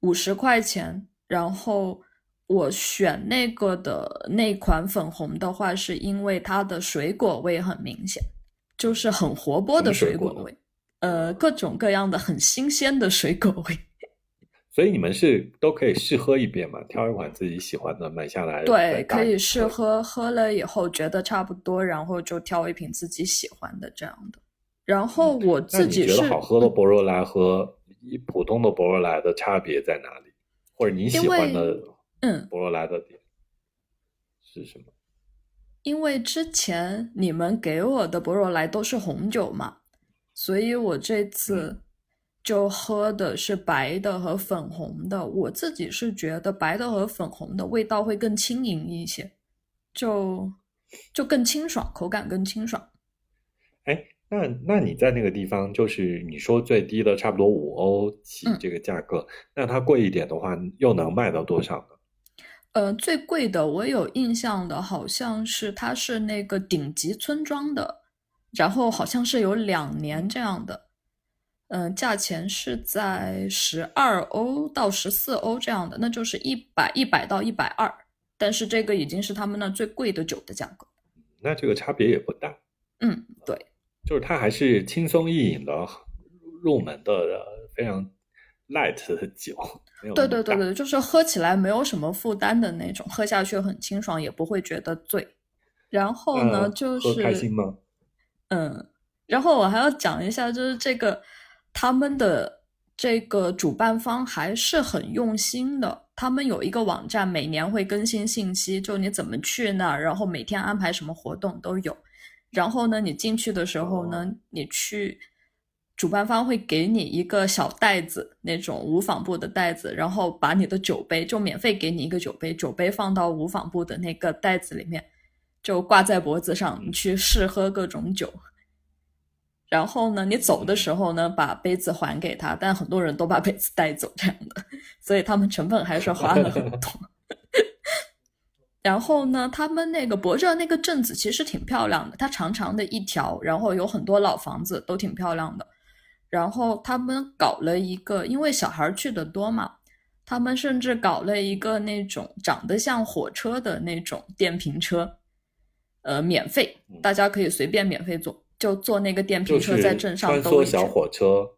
五十块钱，然后我选那个的那款粉红的话，是因为它的水果味很明显，就是很活泼的水果味，呃，各种各样的很新鲜的水果味。所以你们是都可以试喝一遍嘛？挑一款自己喜欢的买下来。对，可以试喝，喝了以后觉得差不多，然后就挑一瓶自己喜欢的这样的。然后我自己觉得好喝的博若莱和。普通的博若莱的差别在哪里？或者你喜欢的嗯博若莱的点是什么？因为之前你们给我的博若莱都是红酒嘛，所以我这次就喝的是白的和粉红的。我自己是觉得白的和粉红的味道会更轻盈一些，就就更清爽，口感更清爽。哎，那那你在那个地方，就是你说最低的差不多五欧起嗯这个价格，那它贵一点的话，又能卖到多少呢？呃，最贵的我有印象的，好像是它是那个顶级村庄的，然后好像是有两年这样的，嗯、价钱是在十二欧到十四欧这样的，那就是一百一百到一百二，但是这个已经是他们那最贵的酒的价格。那这个差别也不大，嗯，对，就是它还是轻松易饮的入门的呃非常 light 的酒，对对对对，就是喝起来没有什么负担的那种，喝下去很清爽，也不会觉得醉。然后呢，呃就是开心吗？嗯，然后我还要讲一下，就是这个他们的这个主办方还是很用心的。他们有一个网站，每年会更新信息，就你怎么去那儿，然后每天安排什么活动都有。然后呢，你进去的时候呢，你去主办方会给你一个小袋子，那种无纺布的袋子，然后把你的酒杯就免费给你一个酒杯，酒杯放到无纺布的那个袋子里面，就挂在脖子上，你去试喝各种酒。然后呢，你走的时候呢，把杯子还给他，但很多人都把杯子带走这样的，所以他们成本还是花了很多。然后呢，他们那个博热那个镇子其实挺漂亮的，它长长的一条，然后有很多老房子，都挺漂亮的。然后他们搞了一个，因为小孩儿去的多嘛，他们甚至搞了一个那种长得像火车的那种电瓶车，呃，免费，大家可以随便免费坐，就坐那个电瓶车在镇上穿梭小兜一圈。火车，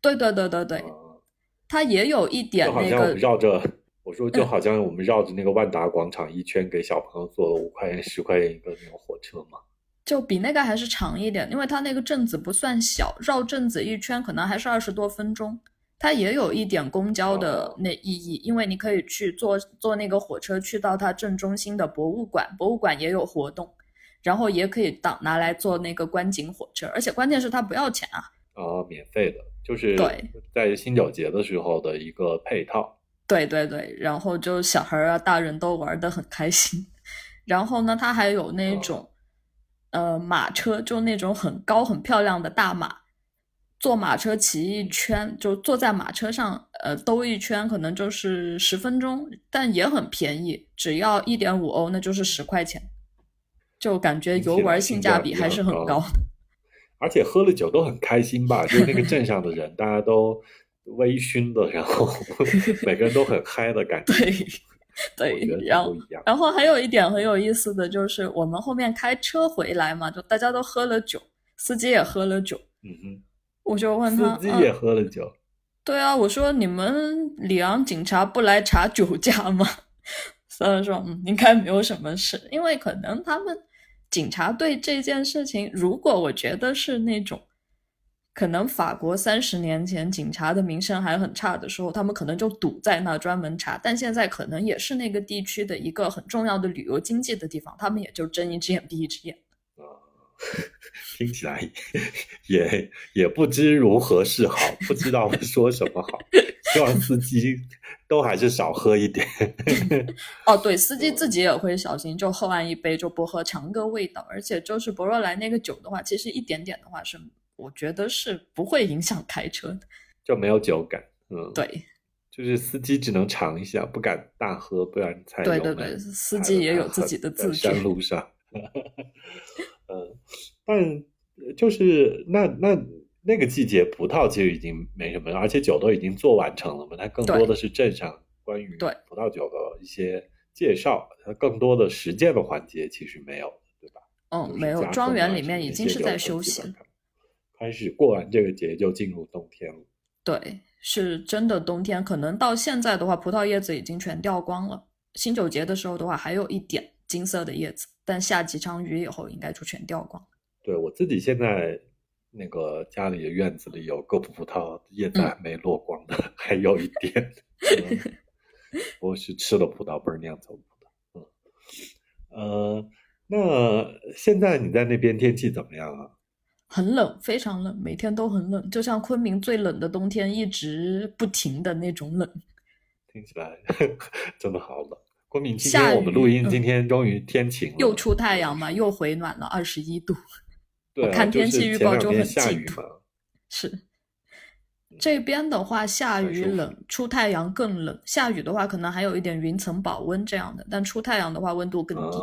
对对对对对，呃它也有一点那个，绕着，我说就嗯好像我们绕着那个万达广场一圈，给小朋友坐了五块钱、十块钱一个那种火车嘛。就比那个还是长一点，因为它那个镇子不算小，绕镇子一圈可能还是二十多分钟。它也有一点公交的哦那意义，因为你可以去坐坐那个火车去到它正中心的博物馆，博物馆也有活动，然后也可以当拿来坐那个观景火车，而且关键是它不要钱啊。啊，免费的，就是对在新九节的时候的一个配套。对对对，然后就小孩儿啊、大人都玩的很开心。然后呢，它还有那种、呃马车，就那种很高很漂亮的大马，坐马车骑一圈，就坐在马车上呃兜一圈，可能就是十分钟，但也很便宜，只要一点五欧，那就是十块钱，就感觉游玩性价比还是很高的。而且喝了酒都很开心吧？就是那个镇上的人，大家都微醺的，然后 每个人都很嗨的感觉。对对，然后都一样。然后还有一点很有意思的就是，我们后面开车回来嘛，就大家都喝了酒，司机也喝了酒，嗯哼我就问哼，他，司机也嗯，喝了酒。对啊，我说你们里昂警察不来查酒驾吗？他说，嗯，应该没有什么事，因为可能他们警察对这件事情，如果我觉得是那种。可能法国三十年前警察的名声还很差的时候，他们可能就堵在那专门查，但现在可能也是那个地区的一个很重要的旅游经济的地方，他们也就睁一只眼闭一只眼。啊，听起来也也不知如何是好，不知道说什么好。希望司机都还是少喝一点。哦，对，司机自己也会小心，就喝完一杯就不喝，尝个味道。而且就是博若莱那个酒的话，其实一点点的话是，我觉得是不会影响开车的。就没有酒感，嗯，，对，就是司机只能尝一下，不敢大喝，不然才对对对司机也有自己的自觉山路上，嗯，但就是那那那个季节，葡萄其实已经没什么了，而且酒都已经做完成了嘛，它更多的是镇上关于葡萄酒的一些介绍，它更多的实践的环节其实没有，对吧？嗯，没有，庄园里面已经是在休息了。开始过完这个节就进入冬天了。对，是真的冬天，可能到现在的话，葡萄叶子已经全掉光了。新酒节的时候的话，还有一点金色的叶子，但下几场雨以后，应该就全掉光。对我自己现在那个家里的院子里有个葡萄叶子还没落光的，还有一点。我是吃了葡萄，不是酿造葡萄。嗯，呃，那现在你在那边天气怎么样啊？很冷，非常冷，每天都很冷，就像昆明最冷的冬天，一直不停的那种冷。听起来 真的好冷。昆明今天我们录音，今天终于天晴了，又出太阳嘛，又回暖了，二十一度。对，看天气预报就很下雨嘛。是。这边的话，下雨冷，出太阳更冷。下雨的话，可能还有一点云层保温这样的，但出太阳的话，温度更低。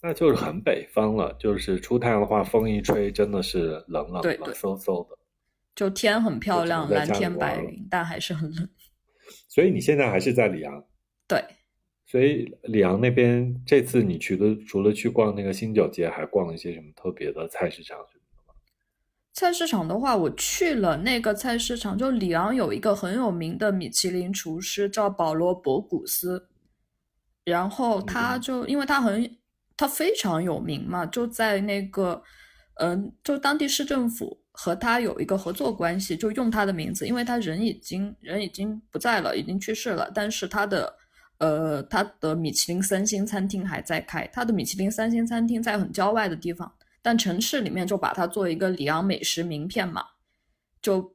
那就是很北方了，就是出太阳的话，风一吹，真的是冷冷冷飕飕的。就天很漂亮，蓝天白云，但还是很冷。所以你现在还是在里昂？对。所以里昂那边这次你去的，除了去逛那个新酒街，还逛了一些什么特别的菜市场？菜市场的话，我去了那个菜市场，就里昂有一个很有名的米其林厨师叫保罗·博古斯，然后他就因为他很他非常有名嘛，就在那个嗯，就当地市政府和他有一个合作关系，就用他的名字，因为他人已经人已经不在了，已经去世了，但是他的呃他的米其林三星餐厅还在开，他的米其林三星餐厅在很郊外的地方。但城市里面就把它做一个里昂美食名片嘛，就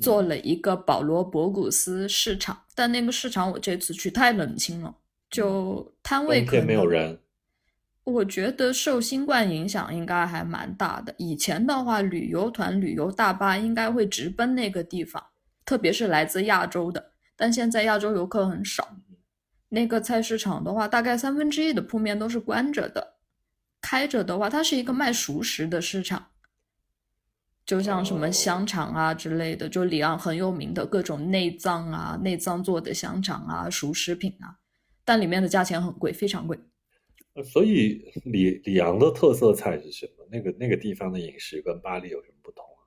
做了一个保罗博古斯市场。但那个市场我这次去太冷清了，就摊位可能没有人。我觉得受新冠影响应该还蛮大的。以前的话，旅游团、旅游大巴应该会直奔那个地方，特别是来自亚洲的。但现在亚洲游客很少，那个菜市场的话，大概三分之一的铺面都是关着的。开着的话，它是一个卖熟食的市场，就像什么香肠啊之类的，就里昂很有名的各种内脏啊、内脏做的香肠啊、熟食品啊，但里面的价钱很贵，非常贵。所以里里昂的特色菜是什么？那个那个地方的饮食跟巴黎有什么不同啊？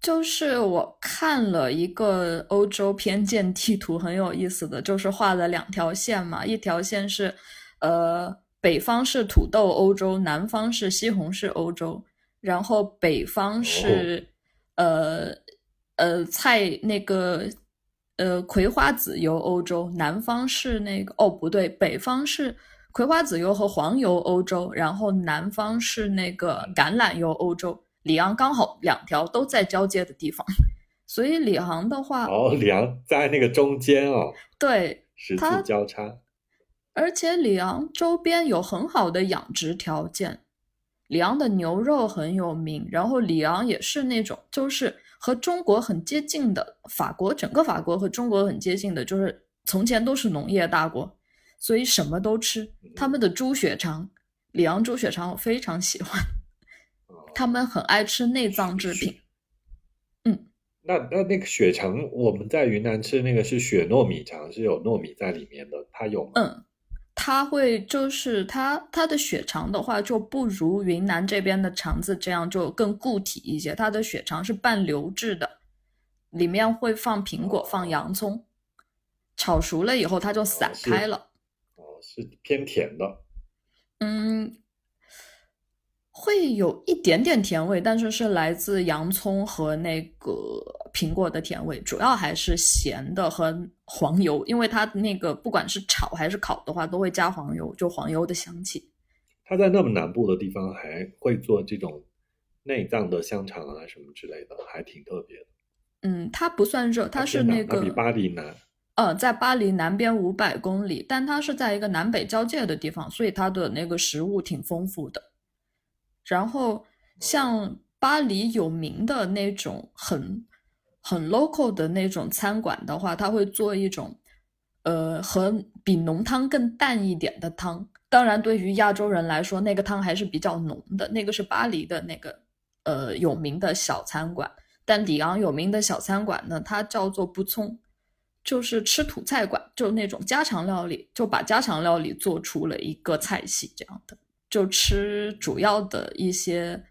就是我看了一个欧洲偏见地图，很有意思的就是画了两条线嘛，一条线是呃。北方是土豆欧洲，南方是西红柿欧洲。然后北方是呃呃菜那个呃葵花籽油欧洲，南方是那个哦不对，北方是葵花籽油和黄油欧洲，然后南方是那个橄榄油欧洲。里昂刚好两条都在交接的地方，所以里昂的话哦，里昂在那个中间哦，对，十字交叉。而且里昂周边有很好的养殖条件，里昂的牛肉很有名。然后里昂也是那种就是和中国很接近的法国，整个法国和中国很接近的，就是从前都是农业大国，所以什么都吃。他们的猪血肠，里昂猪血肠我非常喜欢，他们很爱吃内脏制品。嗯，那那那个血肠，我们在云南吃那个是血糯米肠，是有糯米在里面的，它有吗？嗯。它会就是它它的血肠的话就不如云南这边的肠子这样就更固体一些，它的血肠是半流质的，里面会放苹果放洋葱，炒熟了以后它就散开了。哦，是偏甜的。嗯。会有一点点甜味，但是是来自洋葱和那个苹果的甜味，主要还是咸的和黄油，因为它那个不管是炒还是烤的话，都会加黄油，就黄油的香气。它在那么南部的地方还会做这种内脏的香肠啊什么之类的，还挺特别的。嗯，它不算热，它是那个比巴黎南。嗯，在巴黎南边五百公里，但它是在一个南北交界的地方，所以它的那个食物挺丰富的。然后像巴黎有名的那种很很 local 的那种餐馆的话，他会做一种呃和比浓汤更淡一点的汤。当然，对于亚洲人来说，那个汤还是比较浓的。那个是巴黎的那个呃有名的小餐馆。但里昂有名的小餐馆呢，它叫做不葱，就是吃土菜馆，就那种家常料理，就把家常料理做出了一个菜系这样的。就吃主要的一些，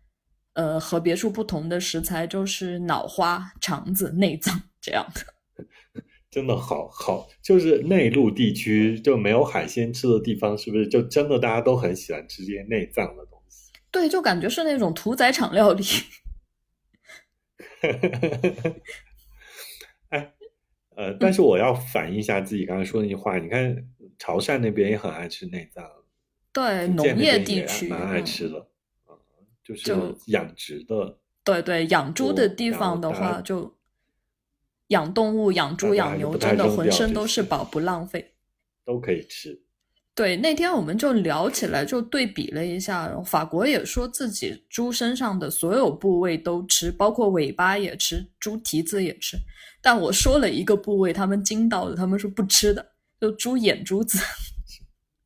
呃，和别处不同的食材，就是脑花、肠子、内脏这样的。真的好好，就是内陆地区就没有海鲜吃的地方，是不是？就真的大家都很喜欢吃这些内脏的东西。对，就感觉是那种屠宰场料理。哎，呃，但是我要反映一下自己刚才说那句话。你看，潮汕那边也很爱吃内脏，对，农业地区蛮爱吃的，就是养殖的。对对，养猪的地方的话，就养动物、养猪、养牛，真的浑身都是宝，不浪费，都可以吃。对，那天我们就聊起来，就对比了一下，法国也说自己猪身上的所有部位都吃，包括尾巴也吃，猪蹄子也吃。但我说了一个部位，他们惊到了，他们说不吃的，就猪眼珠子。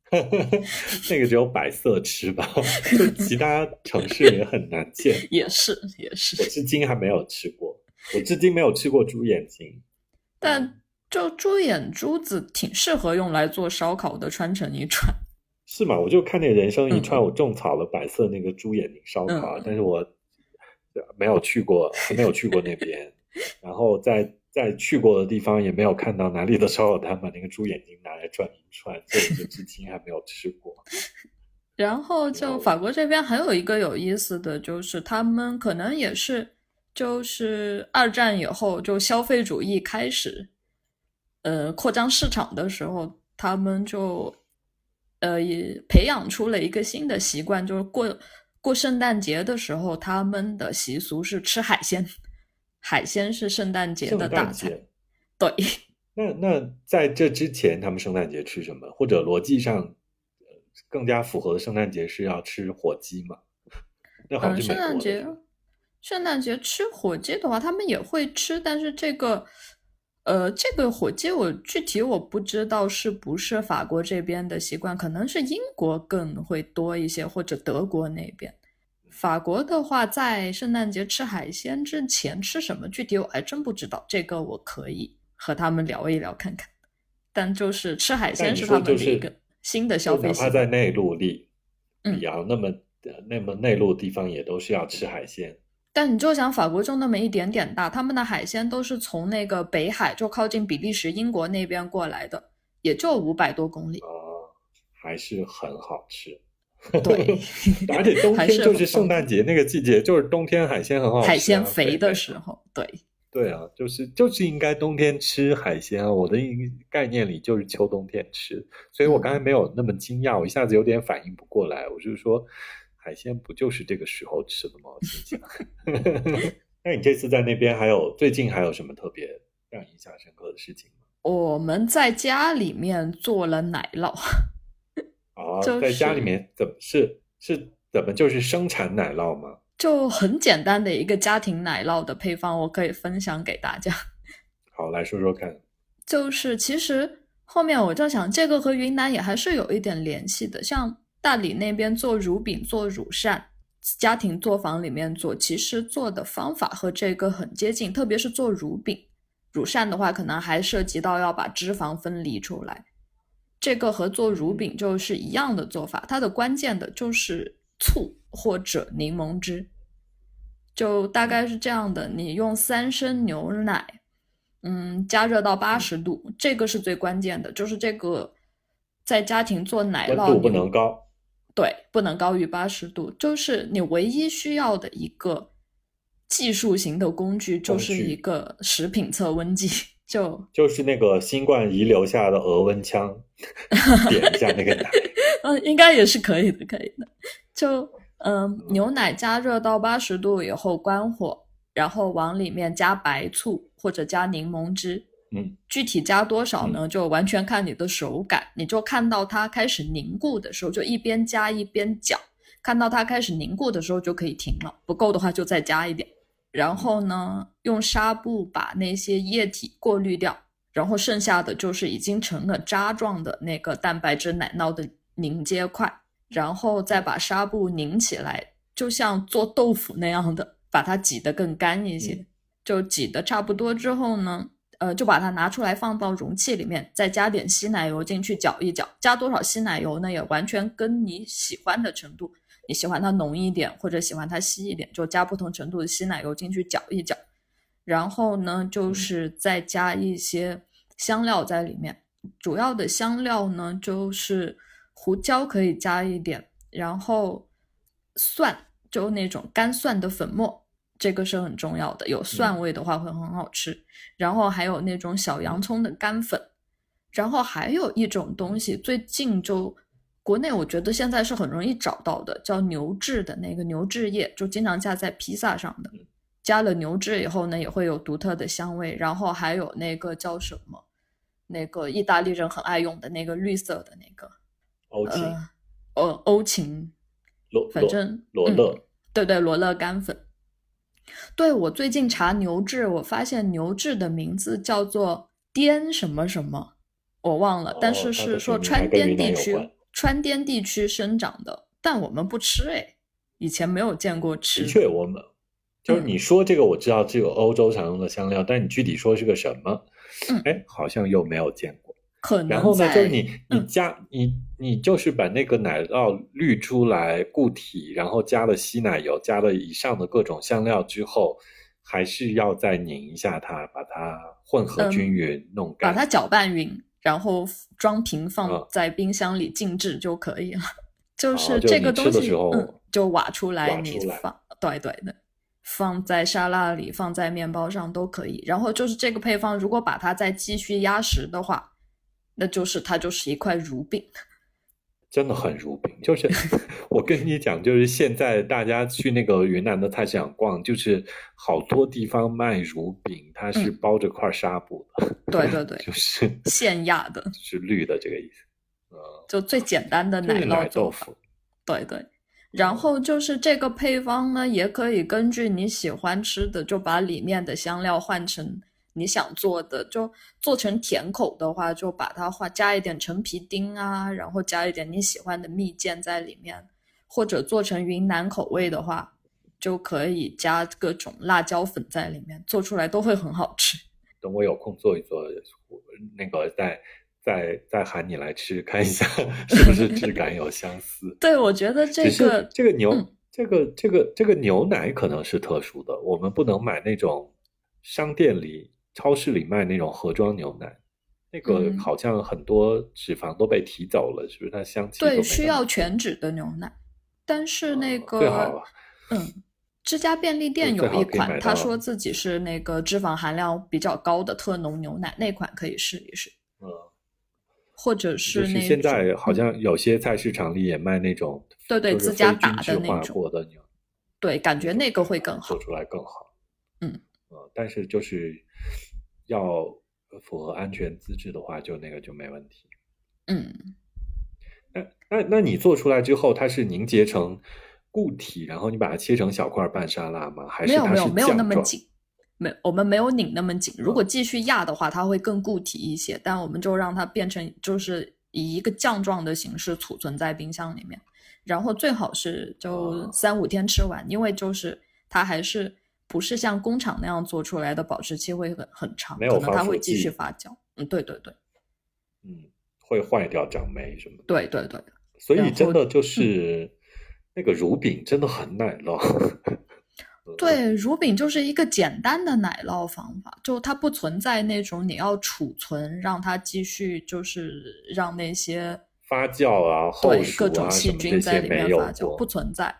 那个只有百色吃吧，就其他城市也很难见。也是，也是。我至今还没有吃过，我至今没有吃过猪眼睛。但就猪眼珠子挺适合用来做烧烤的，串成一串。是吗？我就看那人生一串，我种草了白色那个猪眼睛烧烤，但是我没有去过，没有去过那边。然后在在去过的地方也没有看到哪里的烧烤摊把那个猪眼睛拿来串一串，所以就至今还没有吃过。然后就法国这边还有一个有意思的就是，他们可能也是就是二战以后就消费主义开始，呃，扩张市场的时候，他们就呃也培养出了一个新的习惯，就是过过圣诞节的时候，他们的习俗是吃海鲜。海鲜是圣诞节的大餐，对。那那在这之前，他们圣诞节吃什么？或者逻辑上更加符合的圣诞节是要吃火鸡吗？那好像圣诞节，圣诞节吃火鸡的话，他们也会吃，但是这个呃，这个火鸡我具体我不知道是不是法国这边的习惯，可能是英国更会多一些，或者德国那边。法国的话，在圣诞节吃海鲜之前吃什么？具体我还真不知道，这个我可以和他们聊一聊看看。但就是吃海鲜是他们的一个新的消费。哪怕在内陆里，比较那么那么内陆地方也都是要吃海鲜。但你就想，法国就那么一点点大，他们的海鲜都是从那个北海，就靠近比利时、英国那边过来的，也就五百多公里。啊，还是很好吃。对，而且冬天就是圣诞节那个季节，就是冬天海鲜很好吃，海鲜肥的时候。对，对啊，就是就是应该冬天吃海鲜啊！我的概念里就是秋冬天吃，所以我刚才没有那么惊讶，我一下子有点反应不过来。我就是说，海鲜不就是这个时候吃的吗？那你这次在那边还有最近还有什么特别让你印象深刻的事情吗？我们在家里面做了奶酪。啊，在家里面怎么是是怎么就是生产奶酪吗？就很简单的一个家庭奶酪的配方，我可以分享给大家。好，来说说看。就是其实后面我就想，这个和云南也还是有一点联系的。像大理那边做乳饼、做乳扇，家庭作坊里面做，其实做的方法和这个很接近。特别是做乳饼、乳扇的话，可能还涉及到要把脂肪分离出来。这个和做乳饼就是一样的做法，它的关键的就是醋或者柠檬汁，就大概是这样的。你用三升牛奶，嗯，加热到八十度，这个是最关键的。就是这个在家庭做奶酪，温度不能高，对，不能高于八十度。就是你唯一需要的一个技术型的工具，就是一个食品测温计。就就是那个新冠遗留下的额温枪，点一下那个奶，嗯，应该也是可以的，可以的。就嗯，牛奶加热到八十度以后关火，然后往里面加白醋或者加柠檬汁，嗯，具体加多少呢？就完全看你的手感。你就看到它开始凝固的时候，就一边加一边搅，看到它开始凝固的时候就可以停了。不够的话就再加一点。然后呢，用纱布把那些液体过滤掉，然后剩下的就是已经成了渣状的那个蛋白质奶酪的凝结块，然后再把纱布拧起来，就像做豆腐那样的，把它挤得更干一些。就挤得差不多之后呢，呃，就把它拿出来放到容器里面，再加点稀奶油进去搅一搅。加多少稀奶油呢？也完全跟你喜欢的程度。你喜欢它浓一点，或者喜欢它稀一点，就加不同程度的稀奶油进去搅一搅，然后呢，就是再加一些香料在里面。主要的香料呢，就是胡椒可以加一点，然后蒜就那种干蒜的粉末，这个是很重要的。有蒜味的话会很好吃。然后还有那种小洋葱的干粉。然后还有一种东西，最近就国内我觉得现在是很容易找到的，叫牛至的那个牛至叶，就经常加在披萨上的。加了牛至以后呢，也会有独特的香味。然后还有那个叫什么，那个意大利人很爱用的那个绿色的那个欧芹，呃，欧芹，罗，反正罗勒，对对，罗勒干粉。对我最近查牛至，我发现牛至的名字叫做滇什么什么。我忘了，但是是说川滇地区，川滇地区生长的，但我们不吃哎，以前没有见过吃。的确，我们就是你说这个，我知道这个欧洲常用的香料，但你具体说是个什么，哎，好像又没有见过。可能。然后呢，就是你你加你你就是把那个奶酪滤出来固体，然后加了稀奶油，加了以上的各种香料之后，还是要再拧一下它，把它混合均匀，弄干，把它搅拌匀。然后装瓶放在冰箱里静置就可以了。就是这个东西，嗯，就挖出来你放，对对的，放在沙拉里，放在面包上都可以。然后就是这个配方，如果把它再继续压实的话，那就是它就是一块乳饼。真的很乳饼，就是 我跟你讲，就是现在大家去那个云南的菜市场逛，就是好多地方卖乳饼，它是包着块纱布的。对对对，就是现压的，是绿的这个意思。呃，就最简单的奶酪豆腐。对对，然后就是这个配方呢，也可以根据你喜欢吃的，就把里面的香料换成。你想做的就做成甜口的话，就把它画加一点陈皮丁啊，然后加一点你喜欢的蜜饯在里面，或者做成云南口味的话，就可以加各种辣椒粉在里面，做出来都会很好吃。等我有空做一做，那个再再再喊你来吃，看一下 是不是质感有相似。对，我觉得这个这个牛这个这个这个牛奶可能是特殊的，我们不能买那种商店里。超市里卖那种盒装牛奶，那个好像很多脂肪都被提走了，是不是？它香气对，需要全脂的牛奶。但是那个，嗯，这家便利店有一款，他说自己是那个脂肪含量比较高的特浓牛奶，那款可以试一试。嗯，或者是那现在好像有些菜市场里也卖那种，对对，自家打的那种的牛，对，感觉那个会更好，做出来更好。嗯，呃，但是就是。要符合安全资质的话，就那个就没问题。嗯，那那那你做出来之后，它是凝结成固体，然后你把它切成小块拌沙拉吗？还是没有没有没有那么紧？没，我们没有拧那么紧。如果继续压的话，它会更固体一些。但我们就让它变成，就是以一个酱状的形式储存在冰箱里面，然后最好是就三五天吃完，因为就是它还是。不是像工厂那样做出来的，保质期会很很长，可能它会继续发酵。嗯，对对对，嗯，会坏掉、长霉什么的。对对对，所以真的就是那个乳饼真的很奶酪。对，乳饼就是一个简单的奶酪方法，就它不存在那种你要储存，让它继续就是让那些发酵啊、对各种细菌在里面发酵，不存在，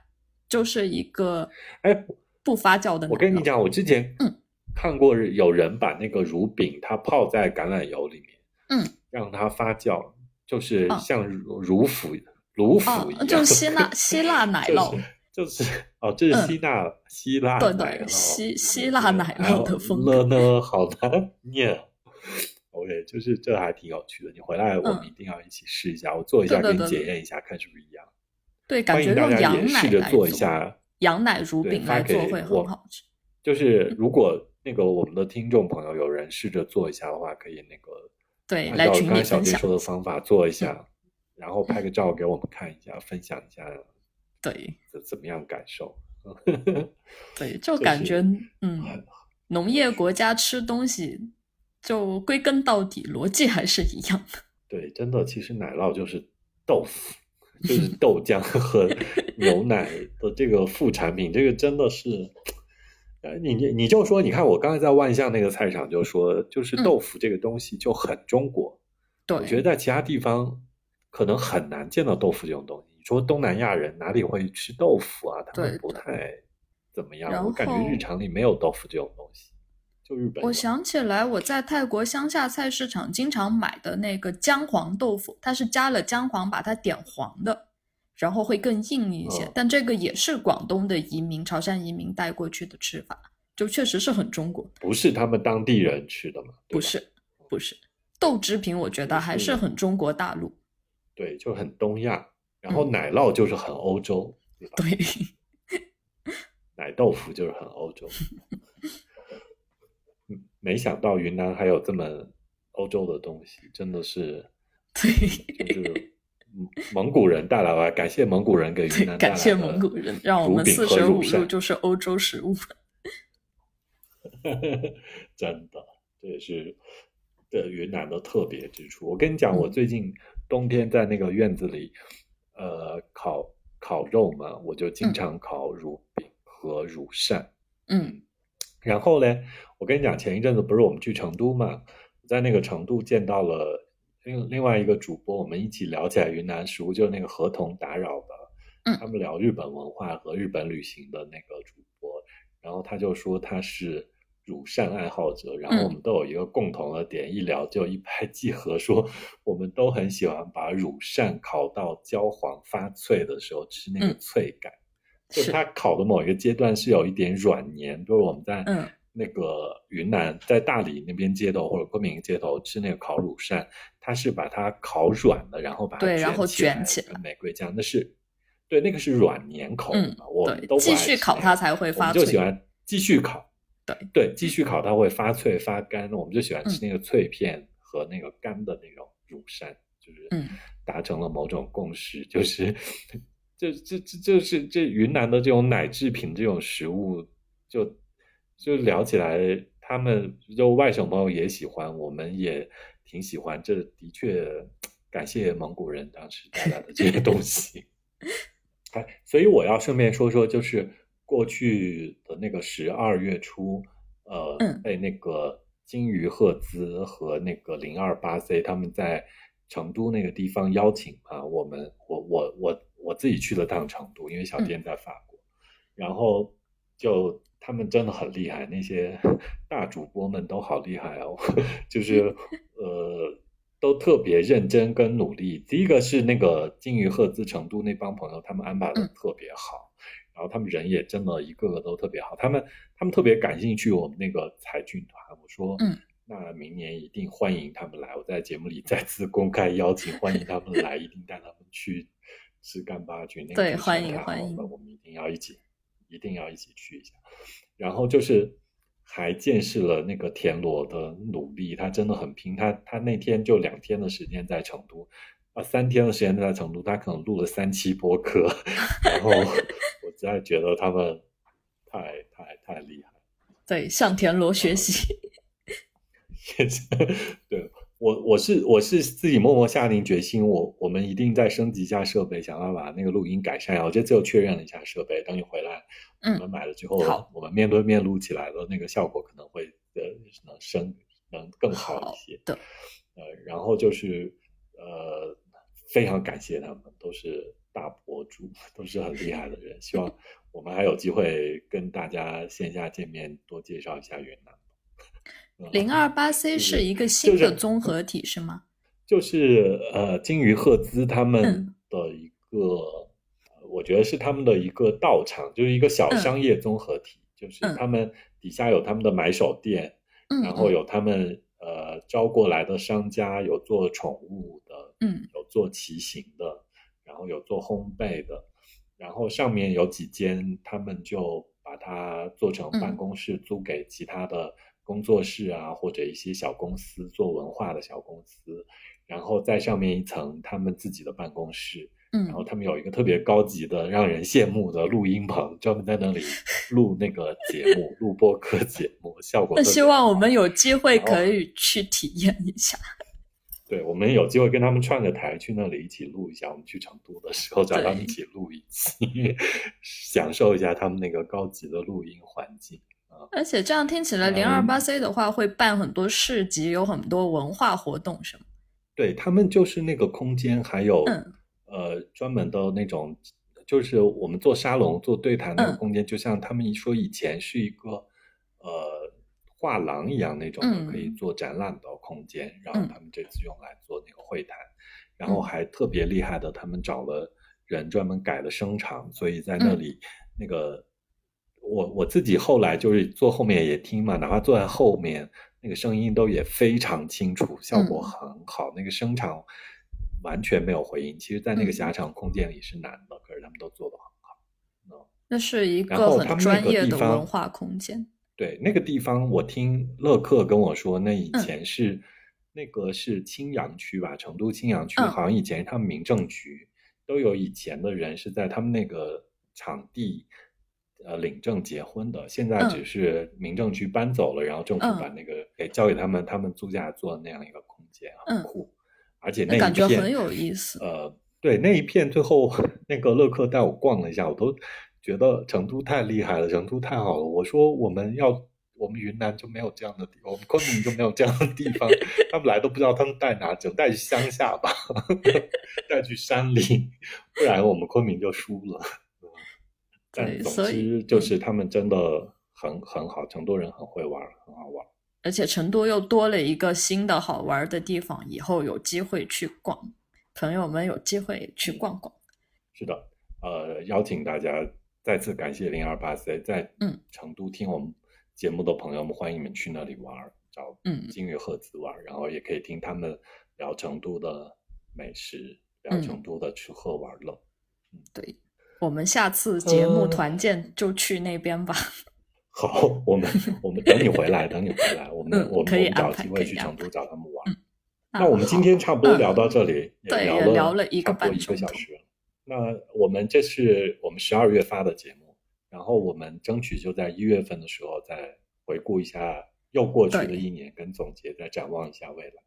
就是一个哎。不发酵的。我跟你讲，我之前嗯看过有人把那个乳饼它泡在橄榄油里面，嗯，让它发酵，就是像乳乳腐乳腐一样，就是希腊 希腊奶酪，就是哦，这是希腊希腊对对希希腊奶酪的风格呢，好难念。OK，就是这还挺有趣的，你回来我们一定要一起试一下，我做一下给你检验一下，看是不是一样。对，感觉大家也试着做一下。羊奶乳饼来做会很好吃。就是如果那个我们的听众朋友有人试着做一下的话，可以那个对来群里分享说的方法做一下，然后拍个照给我们看一下，分享一下，对怎么样感受？对，就 感觉嗯，农业国家吃东西，就归根到底逻辑还是一样的。对，真的，其实奶酪就是豆腐。就是 豆浆和牛奶的这个副产品，这个真的是，呃，你你你就说，你看我刚才在万象那个菜场就说，就是豆腐这个东西就很中国。对，我觉得在其他地方可能很难见到豆腐这种东西。你说东南亚人哪里会吃豆腐啊？他们不太怎么样？我感觉日常里没有豆腐这种东西，就日本。我想起来，我在泰国乡下菜市场经常买的那个姜黄豆腐，它是加了姜黄把它点黄的，然后会更硬一些。但这个也是广东的移民、潮汕移民带过去的吃法，就确实是很中国。不是他们当地人吃的吗？不是，不是豆制品，我觉得还是很中国大陆。对，就很东亚。然后奶酪就是很欧洲，对吧？对，奶豆腐就是很欧洲。没想到云南还有这么欧洲的东西，真的是，对，就是蒙古人带来了，感谢蒙古人给云南感谢蒙古人，让我们四舍五入就是欧洲食物。真的，这也是的云南的特别之处。我跟你讲，我最近冬天在那个院子里。呃，烤烤肉嘛，我就经常烤乳饼和乳扇。嗯，然后呢，我跟你讲，前一阵子不是我们去成都嘛，在那个成都见到了另另外一个主播，我们一起聊起来云南食物，就是那个合同打扰的，嗯，他们聊日本文化和日本旅行的那个主播，然后他就说他是。乳扇爱好者，然后我们都有一个共同的点，一聊就一拍即合，说我们都很喜欢把乳扇烤到焦黄发脆的时候吃那个脆感，就是它烤的某一个阶段是有一点软黏，就是我们在那个云南在大理那边街头或者昆明街头吃那个烤乳扇，它是把它烤软了，然后把它卷起来，玫瑰酱那是对那个是软粘口的嘛，我们都继续烤它才会发脆，就喜欢继续烤。对对，继续烤它会发脆发干，我们就喜欢吃那个脆片和那个干的那种乳扇，就是达成了某种共识，就是这这这就是这云南的这种奶制品这种食物，就就聊起来，他们就外省朋友也喜欢，我们也挺喜欢，这的确感谢蒙古人当时带来的这些东西。哎，所以我要顺便说说，就是。过去的那个十二月初，呃，被那个金鱼赫兹和那个零二八 C 他们在成都那个地方邀请啊，我们我我我我自己去了趟成都，因为小店在法国，然后就他们真的很厉害，那些 大主播们都好厉害哦，就是 呃都特别认真跟努力。第一个是那个金鱼赫兹成都那帮朋友，他们安排的特别好。然后他们人也真的一个个都特别好，他们他们特别感兴趣我们那个彩俊团。我说，嗯，那明年一定欢迎他们来。我在节目里再次公开邀请，欢迎他们来，一定带他们去吃干巴菌。对，欢迎欢迎，我们一定要一起，一定要一起去一下。然后就是还见识了那个田螺的努力，他真的很拼。他他那天就两天的时间在成都。啊，三天的时间在成都，他可能录了三期播客，然后我实在觉得他们太太太厉害。对，向田螺学习。对我，我是我是自己默默下定决心，我我们一定再升级一下设备，想办法把那个录音改善一下。我这次又确认了一下设备，等你回来，我们买了之后，我们面对面录起来的那个效果可能会呃能升能更好一些。对，呃，然后就是呃。非常感谢他们，都是大博主，都是很厉害的人。希望 我们还有机会跟大家线下见面，多介绍一下云南。零二八 C 是一个新的综合体是吗？就是呃，金鱼赫兹他们的一个，我觉得是他们的一个道场，就是一个小商业综合体。就是他们底下有他们的买手店，然后有他们呃招过来的商家，有做宠物的。嗯，有做骑行的，然后有做烘焙的，然后上面有几间，他们就把它做成办公室，租给其他的工作室啊，或者一些小公司做文化的小公司，然后在上面一层他们自己的办公室，嗯，然后他们有一个特别高级的、让人羡慕的录音棚，专门在那里 录那个节目、录播客节目，效果。那希望我们有机会可以去体验一下。对，我们有机会跟他们串个台，去那里一起录一下。我们去成都的时候，找他们一起录一期，享受一下他们那个高级的录音环境啊。而且这样听起来，零二八 C 的话会办很多市集，有很多文化活动，什么？对他们就是那个空间，还有呃专门的那种就是我们做沙龙、做对谈那个空间，就像他们一说以前是一个呃画廊一样那种的，可以做展览的空间，然后他们这次用来做那个会谈，然后还特别厉害的，他们找了人专门改了声场，所以在那里那个我我自己后来就是坐后面也听嘛，哪怕坐在后面，那个声音都也非常清楚，效果很好，那个声场。完全没有回音。其实，在那个狭长空间里是难的，可是他们都做得很好。那是一个很专业的文化空间。对，那个地方我听乐克跟我说，那以前是那个是青羊区吧，成都青羊区，好像以前是他们民政局都有以前的人是在他们那个场地呃领证结婚的。现在只是民政局搬走了，然后政府把那个给交给他们，他们租下做那样一个空间，很酷。而且那感觉很有意思。呃，对，那一片最后 那个乐客带我逛了一下，我都觉得成都太厉害了，成都太好了。我说我们要，我们云南就没有这样的地方，我们昆明就没有这样的地方。他们来都不知道他们带哪，只能带去乡下吧，带去山里，不然我们昆明就输了。但总之就是他们真的很很好，成都人很会玩，很好玩。而且成都又多了一个新的好玩的地方，以后有机会去逛，朋友们有机会去逛逛。是的，呃，邀请大家再次感谢零二八 C 在嗯成都听我们节目的朋友们，欢迎你们去那里玩，找嗯金鱼赫兹玩，然后也可以听他们聊成都的美食，聊成都的吃喝玩乐。嗯，对，我们下次节目团建就去那边吧。好，我们我们等你回来，等你回来，我们我们找机会去成都找他们玩。那我们今天差不多聊到这里，也聊了一个半一个小时。那我们这是我们十二月发的节目，然后我们争取就在一月份的时候再回顾一下又过去的一年，跟总结，再展望一下未来。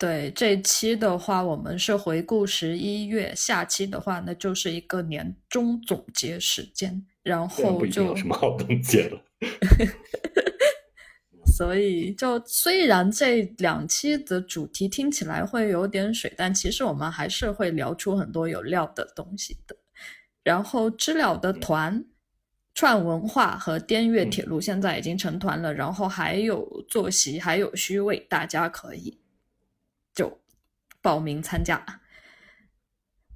对，这期的话我们是回顾十一月，下期的话那就是一个年终总结时间，然后就有什么好总结的。所以，就虽然这两期的主题听起来会有点水，但其实我们还是会聊出很多有料的东西的。然后，知了的团串文化和滇越铁路现在已经成团了，然后还有坐席，还有虚位，大家可以就报名参加。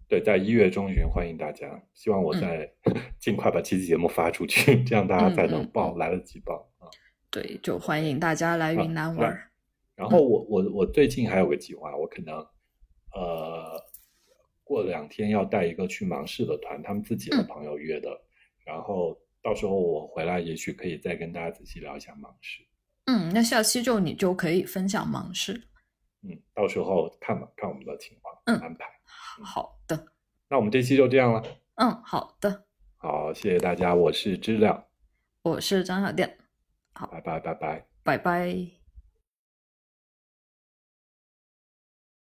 对，在一月中旬欢迎大家，希望我在 尽快把这期节目发出去，这样大家才能报，来得及报啊。对，就欢迎大家来云南玩。然后我我我最近还有个计划，我可能呃过两天要带一个去芒市的团，他们自己的朋友约的，然后到时候我回来也许可以再跟大家仔细聊一下芒市。嗯，那下期就你就可以分享芒市。嗯，到时候看吧，看我们的情况安排。好的，那我们这期就这样了。嗯，好的。好，谢谢大家，我是知了，我是张小店。好，拜拜，拜拜，拜拜。